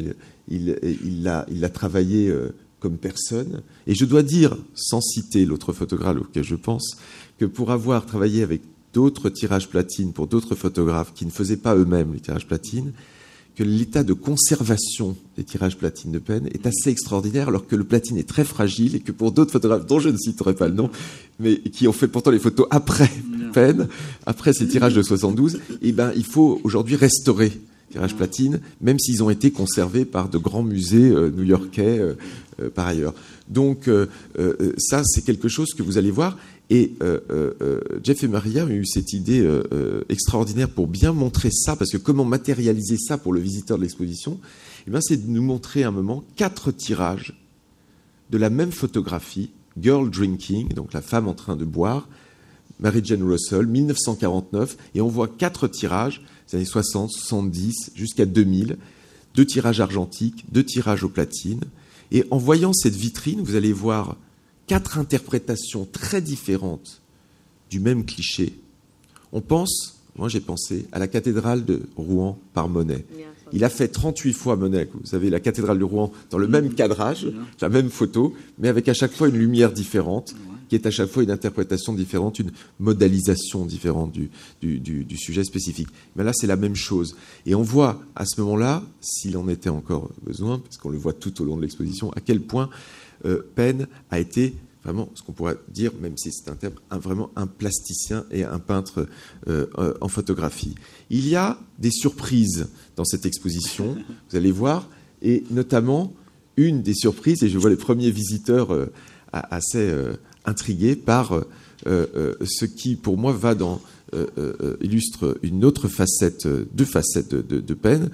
Speaker 3: Il l'a travaillé euh, comme personne. Et je dois dire, sans citer l'autre photographe auquel je pense, que pour avoir travaillé avec d'autres tirages platine pour d'autres photographes qui ne faisaient pas eux-mêmes les tirages platine, que l'état de conservation des tirages platine de peine est assez extraordinaire, alors que le platine est très fragile et que pour d'autres photographes, dont je ne citerai pas le nom, mais qui ont fait pourtant les photos après peine, après ces tirages de 72, eh ben, il faut aujourd'hui restaurer tirages platine, même s'ils ont été conservés par de grands musées euh, new-yorkais euh, euh, par ailleurs. Donc ça, c'est quelque chose que vous allez voir. Et euh, euh, euh, Jeff et Maria ont eu cette idée extraordinaire pour bien montrer ça, parce que comment matérialiser ça pour le visiteur de l'exposition eh C'est de nous montrer un moment quatre tirages de la même photographie, Girl Drinking, donc la femme en train de boire, Mary Jane Russell, 1949, et on voit quatre tirages, les années 60, 70, jusqu'à 2000, deux tirages argentiques, deux tirages au platine. Et en voyant cette vitrine, vous allez voir quatre interprétations très différentes du même cliché. On pense, moi j'ai pensé, à la cathédrale de Rouen par Monet. Il a fait 38 fois Monet, vous savez, la cathédrale de Rouen, dans le même cadrage, la même photo, mais avec à chaque fois une lumière différente, qui est à chaque fois une interprétation différente, une modalisation différente du, sujet spécifique. Mais là, c'est la même chose. Et on voit à ce moment-là, s'il en était encore besoin, parce qu'on le voit tout au long de l'exposition, à quel point euh, Penn a été vraiment ce qu'on pourrait dire, même si c'est un terme, vraiment un plasticien et un peintre euh, euh, en photographie. Il y a des surprises dans cette exposition, vous allez voir, et notamment une des surprises, et je vois les premiers visiteurs assez intrigués par ce qui, pour moi, va dans illustre une autre facette, deux facettes de, Penn.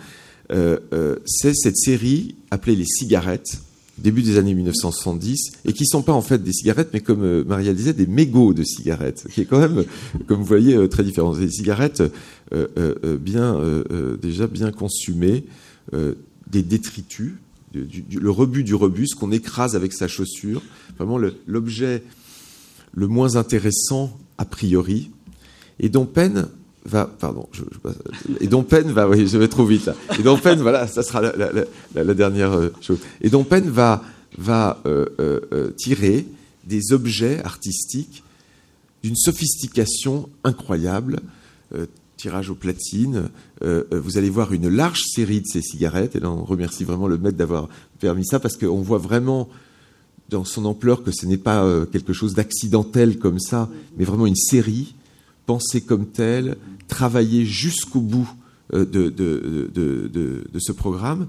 Speaker 3: c'est cette série appelée les cigarettes début des années 1970, et qui ne sont pas en fait des cigarettes, mais comme euh, Maria disait, des mégots de cigarettes, qui est quand même, [LAUGHS] comme vous voyez, euh, très différent. Des cigarettes euh, bien, déjà bien consumées, des détritus, le rebut du rebut, ce qu'on écrase avec sa chaussure, vraiment l'objet le, moins intéressant a priori, et dont peine va, pardon, je, et dont peine va, oui, je vais trop vite là. Et dont peine, voilà, ça sera la, dernière euh, chose. Et dont peine va, va euh, euh, tirer des objets artistiques d'une sophistication incroyable. tirage au platine. vous allez voir une large série de ces cigarettes. Et là, on remercie vraiment le maître d'avoir permis ça parce qu'on voit vraiment dans son ampleur que ce n'est pas quelque chose d'accidentel comme ça, mais vraiment une série pensée comme telle, travailler jusqu'au bout euh, de, de, ce programme.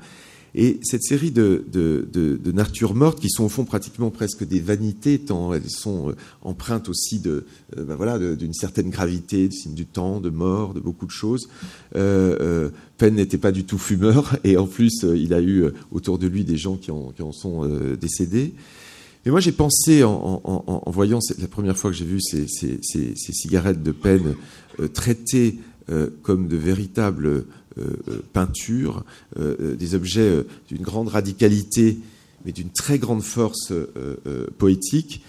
Speaker 3: Et cette série de, de, natures mortes, qui sont au fond pratiquement presque des vanités, tant elles sont euh, empreintes aussi de, euh, ben voilà, d'une certaine gravité, du signe du temps, de mort, de beaucoup de choses. Penn n'était pas du tout fumeur, et en plus, il a eu autour de lui des gens qui en, qui en sont décédés. Mais moi, j'ai pensé, en, voyant la première fois que j'ai vu ces, cigarettes de peine euh, traitées euh, comme de véritables peintures, des objets d'une grande radicalité, mais d'une très grande force poétique,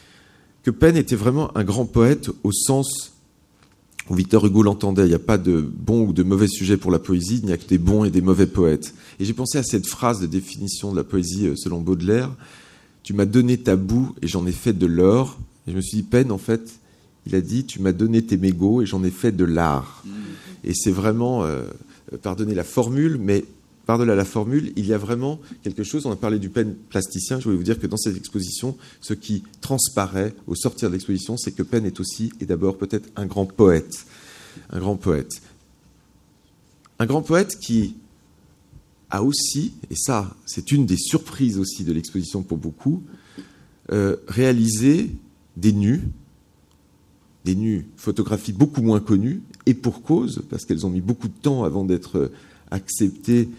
Speaker 3: que Penn était vraiment un grand poète au sens où Victor Hugo l'entendait. Il n'y a pas de bon ou de mauvais sujet pour la poésie, il n'y a que des bons et des mauvais poètes. Et j'ai pensé à cette phrase de définition de la poésie selon Baudelaire Tu m'as donné ta boue et j'en ai fait de l'or. Et je me suis dit, Penn, en fait, il a dit Tu m'as donné tes mégots et j'en ai fait de l'art. Et c'est vraiment, euh, pardonnez la formule, mais par-delà la formule, il y a vraiment quelque chose. On a parlé du Penn plasticien. Je voulais vous dire que dans cette exposition, ce qui transparaît au sortir de l'exposition, c'est que Penn est aussi et d'abord peut-être un grand poète. Un grand poète. Un grand poète qui a aussi, et ça, c'est une des surprises aussi de l'exposition pour beaucoup, euh, réalisé des nus, des nus photographies beaucoup moins connues, et pour cause, parce qu'elles ont mis beaucoup de temps avant d'être acceptées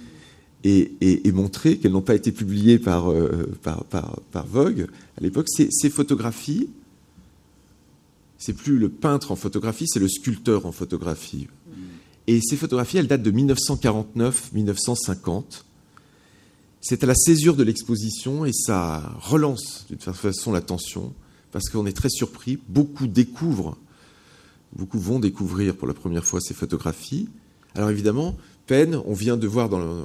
Speaker 3: et, montrer qu'elles n'ont pas été publiées par, euh, par, Vogue à l'époque. Ces, ces photographies, c'est plus le peintre en photographie, c'est le sculpteur en photographie. Et ces photographies, elles datent de 1949-1950. C'est à la césure de l'exposition et ça relance d'une certaine façon l'attention parce qu'on est très surpris. Beaucoup découvrent, beaucoup vont découvrir pour la première fois ces photographies. Alors évidemment, Penn, on vient de voir dans le,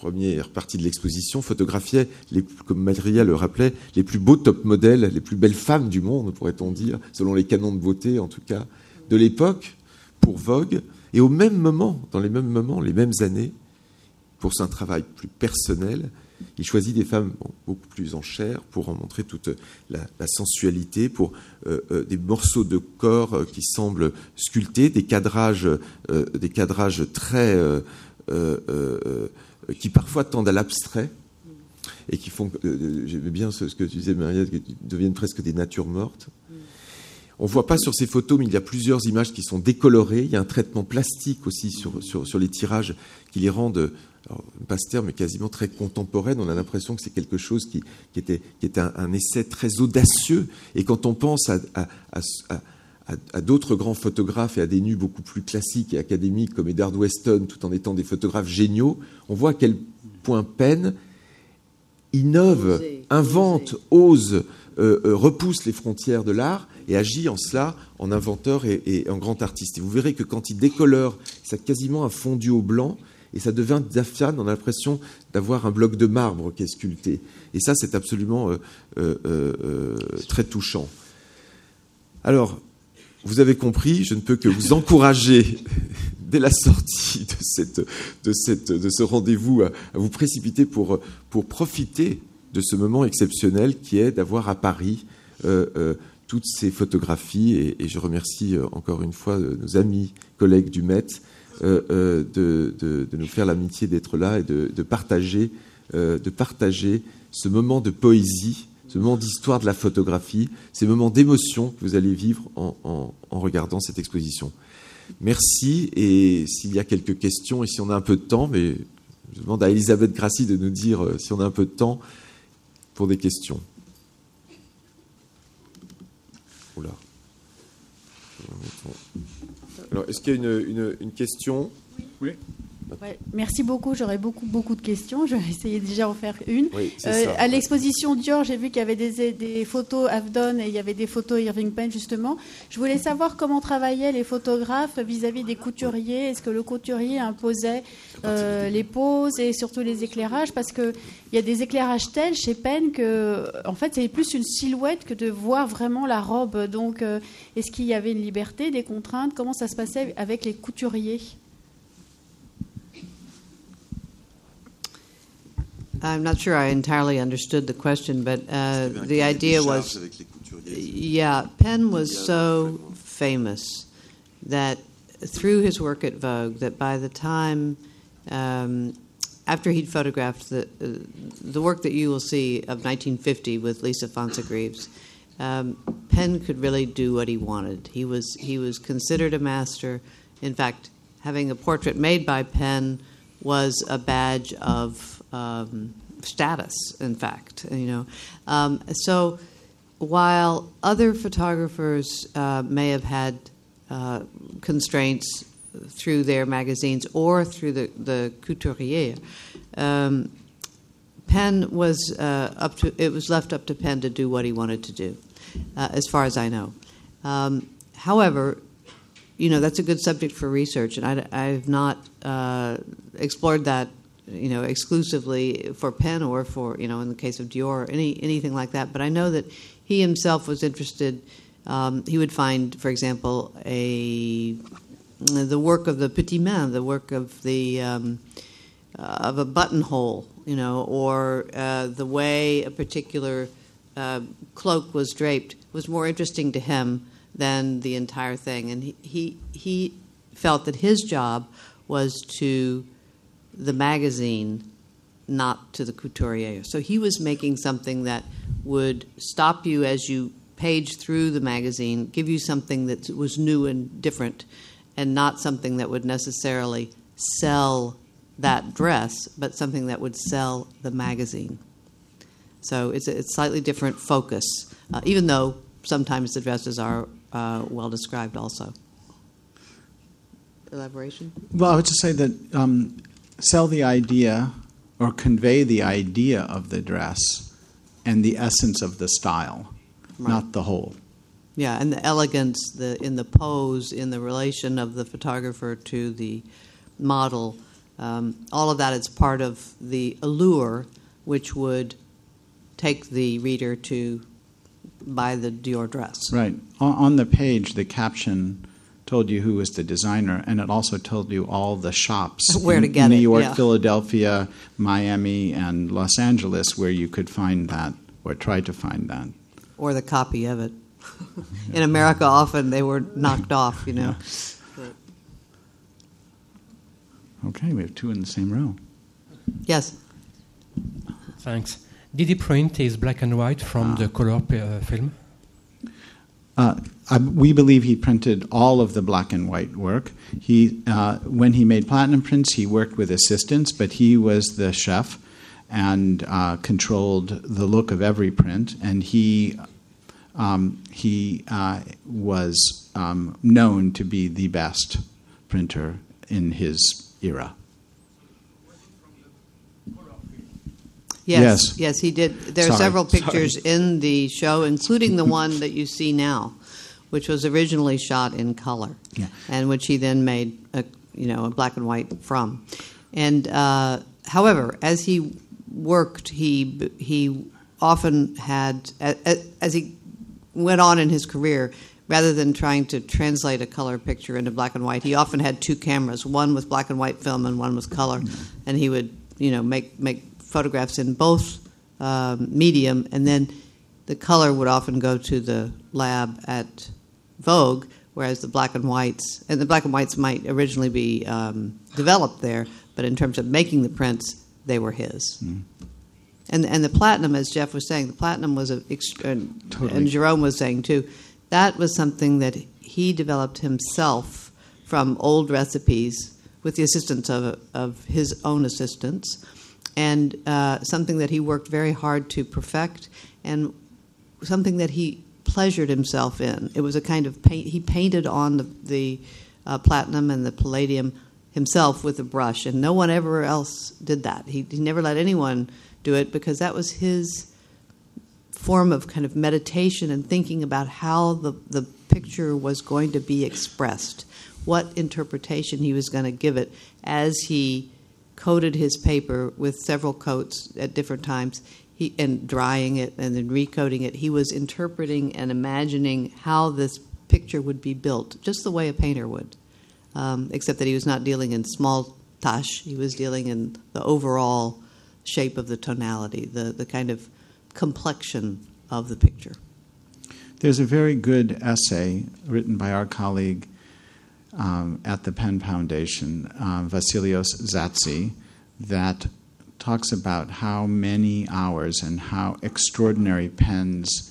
Speaker 3: première partie de l'exposition, photographiait, les, comme Madria le rappelait, les plus beaux top modèles, les plus belles femmes du monde, pourrait-on dire, selon les canons de beauté en tout cas, de l'époque, pour Vogue. Et au même moment, dans les mêmes moments, les mêmes années, pour son travail plus personnel, il choisit des femmes beaucoup plus en chair pour en montrer toute la, sensualité, pour euh, euh, des morceaux de corps euh, qui semblent sculptés, des cadrages, très qui parfois tendent à l'abstrait et qui font, j'aimais bien ce, que tu disais, Maria, qui deviennent presque des natures mortes. On ne voit pas sur ces photos, mais il y a plusieurs images qui sont décolorées. Il y a un traitement plastique aussi sur, sur, sur les tirages qui les rendent, alors, pas ce terme, mais quasiment très contemporaines. On a l'impression que c'est quelque chose qui, qui était, qui était un, essai très audacieux. Et quand on pense à, à, à à, d'autres grands photographes et à des nus beaucoup plus classiques et académiques comme Edward Weston, tout en étant des photographes géniaux, on voit à quel point Penn innove, invente, ose, euh, euh, repousse les frontières de l'art et agit en cela en inventeur et, en grand artiste. Et vous verrez que quand il décolore, ça quasiment un fondu au blanc et ça devient diaphane. On a l'impression d'avoir un bloc de marbre qui est sculpté. Et ça, c'est absolument euh, très touchant. Alors, vous avez compris, je ne peux que vous encourager [LAUGHS] dès la sortie de, cette, de, cette, de ce rendez-vous à, vous précipiter pour, pour profiter de ce moment exceptionnel qui est d'avoir à Paris euh, euh, toutes ces photographies. Et, je remercie euh, encore une fois nos amis, collègues du Met de, nous faire l'amitié d'être là et de, partager, de partager ce moment de poésie ce moment d'histoire de la photographie, ces moments d'émotion que vous allez vivre en, regardant cette exposition. Merci, et s'il y a quelques questions, et si on a un peu de temps, mais je demande à Elisabeth Grassi de nous dire si on a un peu de temps pour des questions. Oula. Alors, est-ce qu'il y a une, une question?
Speaker 4: Oui merci beaucoup. J'aurais beaucoup, beaucoup de questions. [LAUGHS] Je vais essayer déjà d'en faire une. Euh, à l'exposition Dior, j'ai vu qu'il y avait des, des, photos Avdon et il y avait des photos Irving Penn, justement. Je voulais savoir comment travaillaient les photographes vis-à-vis des couturiers. Est-ce que le couturier imposait euh, les poses et surtout les éclairages? Parce qu'il y a des éclairages tels chez Penn que, en fait, c'est plus une silhouette que de voir vraiment la robe. Donc, euh, est-ce qu'il y avait une liberté, des contraintes? Comment ça se passait avec les couturiers?
Speaker 2: I'm not sure I entirely understood the question, but uh, the idea was yeah, Penn was so famous that through his work at Vogue, that by the time um, after he'd photographed the uh, the work that you will see of 1950 with Lisa Fonsagrives, um, Penn could really do what he wanted. He was he was considered a master. In fact, having a portrait made by Penn was a badge of um, status, in fact. You know, um, so while other photographers uh, may have had uh, constraints through their magazines or through the, the couturier. Um, Penn was uh, up to it was left up to Penn to do what he wanted to do, uh, as far as I know. Um, however, you know that's a good subject for research, and I, have not uh, explored that you know exclusively for Penn or for you know in the case of Dior or any anything like that. But I know that he himself was interested. Um, he would find, for example, a the work of the petit main, the work of the um, uh, of a buttonhole, you know, or uh, the way a particular uh, cloak was draped was more interesting to him than the entire thing, and he he, he felt that his job was to the magazine, not to the couturier. So he was making something that would stop you as you page through the magazine, give you something that was new and different, and not something that would necessarily sell that dress, but something that would sell the magazine. So it's a it's slightly different focus, uh, even though sometimes the dresses are uh, well described also. Elaboration?
Speaker 1: Well, I would just say that um, sell the idea or convey the idea of the dress and the essence of the style, right. not the whole.
Speaker 2: Yeah, and the elegance, the in the pose, in the relation of the photographer to the model, um, all of that is part of the allure, which would take the reader to buy the Dior dress.
Speaker 1: Right. On the page, the caption told you who was the designer, and it also told you all the shops [LAUGHS]
Speaker 2: where
Speaker 1: in
Speaker 2: to get
Speaker 1: New
Speaker 2: it,
Speaker 1: York,
Speaker 2: yeah.
Speaker 1: Philadelphia, Miami, and Los Angeles where you could find that or try to find that.
Speaker 2: Or the copy of it. [LAUGHS] in America, often they were knocked off, you know.
Speaker 1: Okay, we have two in the same row.
Speaker 2: Yes.
Speaker 5: Thanks. Did he print his black and white from the color uh, film?
Speaker 1: Uh, I, we believe he printed all of the black and white work. He, uh, when he made platinum prints, he worked with assistants, but he was the chef and uh, controlled the look of every print. And he, um, he uh, was um, known to be the best printer in his era.
Speaker 2: Yes,
Speaker 1: yes,
Speaker 2: yes, he did. There are
Speaker 1: Sorry,
Speaker 2: several pictures
Speaker 1: sorry.
Speaker 2: in the show, including the [LAUGHS] one that you see now, which was originally shot in color,
Speaker 1: Yeah.
Speaker 2: and which he then made a you know a black and white from. And uh, however, as he worked, he he often had as he went on in his career. Rather than trying to translate a color picture into black and white, he often had two cameras, one with black and white film and one with color,
Speaker 1: Mm-hmm.
Speaker 2: and he would, you know, make make photographs in both um, medium, and then the color would often go to the lab at Vogue, whereas the black and whites and the black and whites might originally be um, developed there, but in terms of making the prints, they were his.
Speaker 1: Mm.
Speaker 2: And and the platinum, as Jeff was saying, the platinum was a and,
Speaker 1: Totally.
Speaker 2: and Jerome was saying too, that was something that he developed himself from old recipes with the assistance of of his own assistants and uh, something that he worked very hard to perfect, and something that he pleasured himself in. It was a kind of paint. He painted on the, the uh, platinum and the palladium himself with a brush, and no one ever else did that. He, he never let anyone do it because that was his form of kind of meditation and thinking about how the, the picture was going to be expressed, what interpretation he was going to give it as he coated his paper with several coats at different times he, and drying it and then recoating it. He was interpreting and imagining how this picture would be built, just the way a painter would, um, except that he was not dealing in small tash, He was dealing in the overall shape of the tonality, the, the kind of complexion of the picture.
Speaker 1: There's a very good essay written by our colleague um, at the Penn Foundation, uh, Vasilios Zatse, that talks about how many hours and how extraordinary Penn's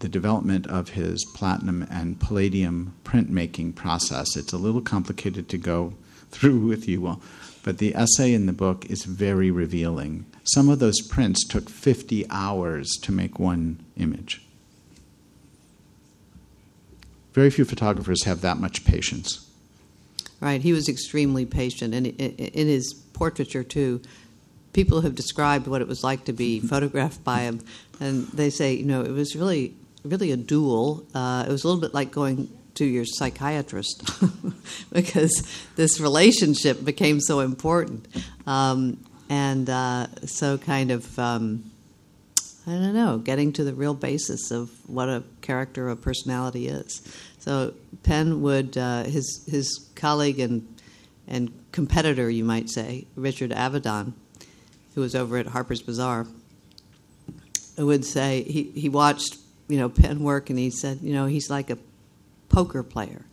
Speaker 1: the development of his platinum and palladium printmaking process. It's a little complicated to go [LAUGHS] through with you all, but the essay in the book is very revealing. Some of those prints took 50 hours to make one image. Very few photographers have that much patience.
Speaker 2: Right, he was extremely patient, and in his portraiture too, people have described what it was like to be photographed by him, and they say, you know, it was really, really a duel. Uh, it was a little bit like going to your psychiatrist [LAUGHS] because this relationship became so important, um, and uh, so kind of. Um, I don't know, getting to the real basis of what a character or personality is. So Penn would uh, his his colleague and and competitor, you might say, Richard Avedon, who was over at Harper's Bazaar, would say he, he watched you know Penn work and he said you know he's like a poker player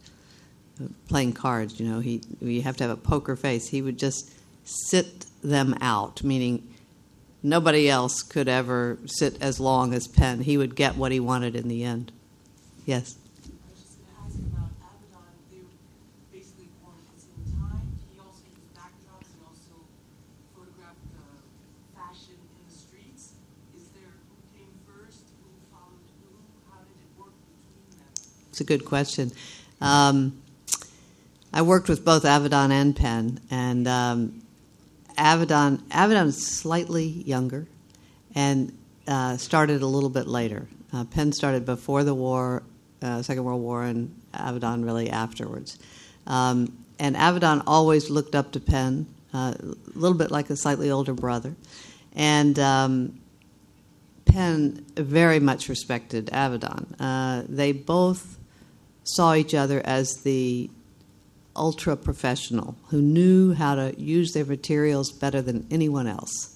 Speaker 2: playing cards. You know he you have to have a poker face. He would just sit them out, meaning nobody else could ever sit as long as Penn. He would get what he wanted in the end. Yes. It's a good question. Um, I worked with both Avedon and Penn, and um, Avedon Avedon is slightly younger, and uh, started a little bit later. Uh, Penn started before the war, uh, Second World War, and Avedon really afterwards. Um, and Avedon always looked up to Penn, uh, a little bit like a slightly older brother, and um, Penn very much respected Avedon. Uh, they both saw each other as the ultra professional who knew how to use their materials better than anyone else.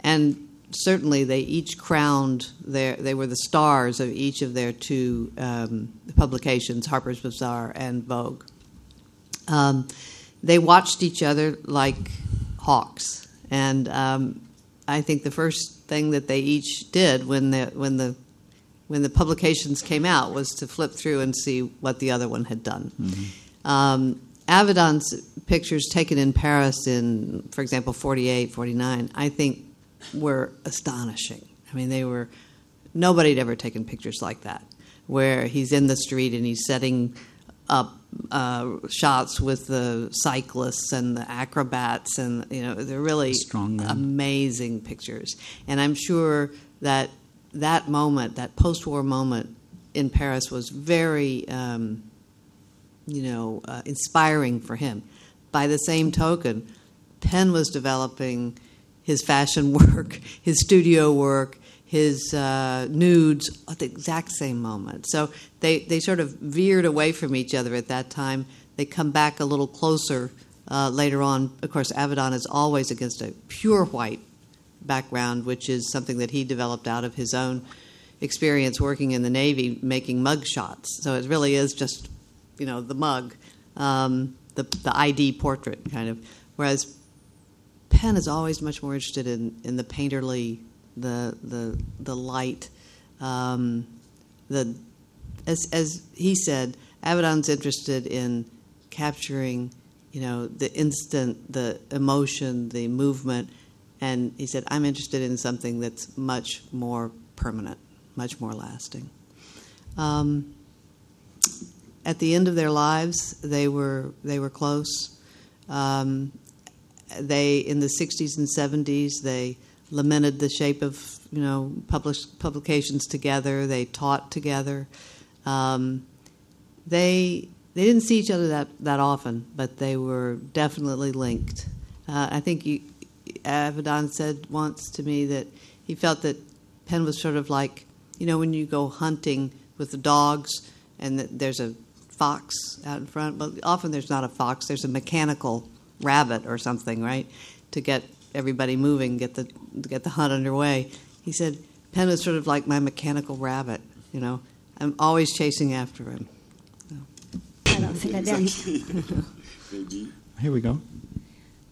Speaker 2: And certainly they each crowned their, they were the stars of each of their two um, publications, Harper's Bazaar and Vogue. Um, they watched each other like hawks. And um, I think the first thing that they each did when the, when the when the publications came out was to flip through and see what the other one had done. Mm-hmm. Um, Avedon's pictures taken in Paris in, for example, 48, 49, I think were astonishing. I mean, they were, nobody had ever taken pictures like that, where he's in the street and he's setting up uh, shots with the cyclists and the acrobats, and, you know, they're really amazing pictures. And I'm sure that that moment, that post-war moment in Paris, was very, um, you know, uh, inspiring for him. By the same token, Penn was developing his fashion [LAUGHS] work, his studio work, his uh, nudes at the exact same moment. So they, they sort of veered away from each other at that time. They come back a little closer uh, later on. Of course, Avedon is always against a pure white background, which is something that he developed out of his own experience working in the Navy making mug shots. So it really is just, you know, the mug, um, the, the ID portrait kind of. Whereas Penn is always much more interested in, in the painterly, the, the, the light, um, the, as, as he said, Avedon's interested in capturing, you know, the instant, the emotion, the movement, and he said, I'm interested in something that's much more permanent, much more lasting. Um, at the end of their lives, they were, they were close. Um, they, in the 60s and 70s, they lamented the shape of you know published publications together. They taught together. Um, they they didn't see each other that, that often, but they were definitely linked. Uh, I think you Avedon said once to me that he felt that Penn was sort of like, you know, when you go hunting with the dogs and there's a fox out in front, but often there's not a fox, there's a mechanical rabbit or something, right, to get everybody moving, get the get the hunt underway. He said Penn was sort of like my mechanical rabbit, you know. I'm always chasing after him. So I don't think I know. [LAUGHS]
Speaker 1: Here we go.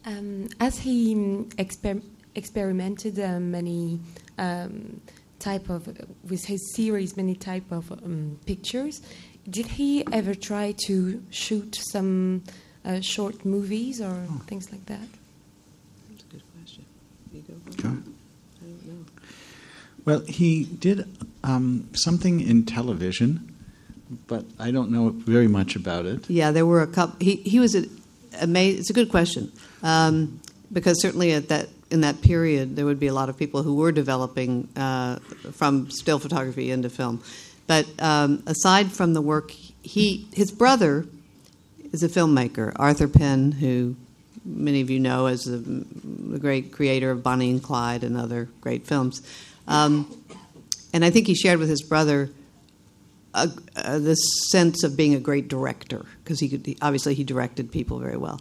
Speaker 6: Um, as he exper experimented uh, many um, type of with his series, many type of um, pictures, did he ever try to shoot some uh, short movies or oh. things like that?
Speaker 2: That's a good question.
Speaker 1: Sure. I don't know. Well, he did um, something in television, but I don't know very much about it.
Speaker 2: Yeah, there were a couple. He he was a it's a good question um, because certainly at that in that period there would be a lot of people who were developing uh, from still photography into film. But um, aside from the work, he his brother is a filmmaker, Arthur Penn, who many of you know as the, the great creator of Bonnie and Clyde and other great films. Um, and I think he shared with his brother uh, this sense of being a great director because he could he, obviously he directed people very well,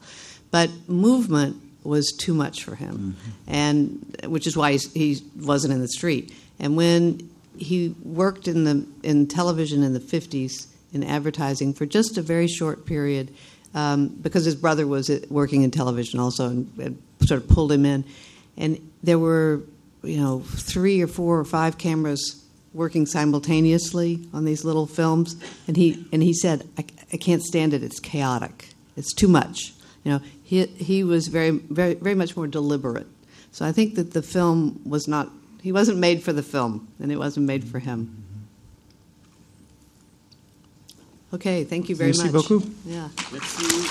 Speaker 2: but movement was too much for him, and which is why he's, he wasn't in the street. And when he worked in the in television in the fifties in advertising for just a very short period, um, because his brother was uh, working in television also and, and sort of pulled him in, and there were you know three or four or five cameras working simultaneously on these little films, and he and he said, I, I can't stand it. It's chaotic. It's too much." You know, he he was very very very much more deliberate. So I think that the film was not. He wasn't made for the film, and it wasn't made for him. Okay, thank you very
Speaker 1: Merci
Speaker 2: much.
Speaker 1: beaucoup.
Speaker 2: Yeah.
Speaker 1: Merci.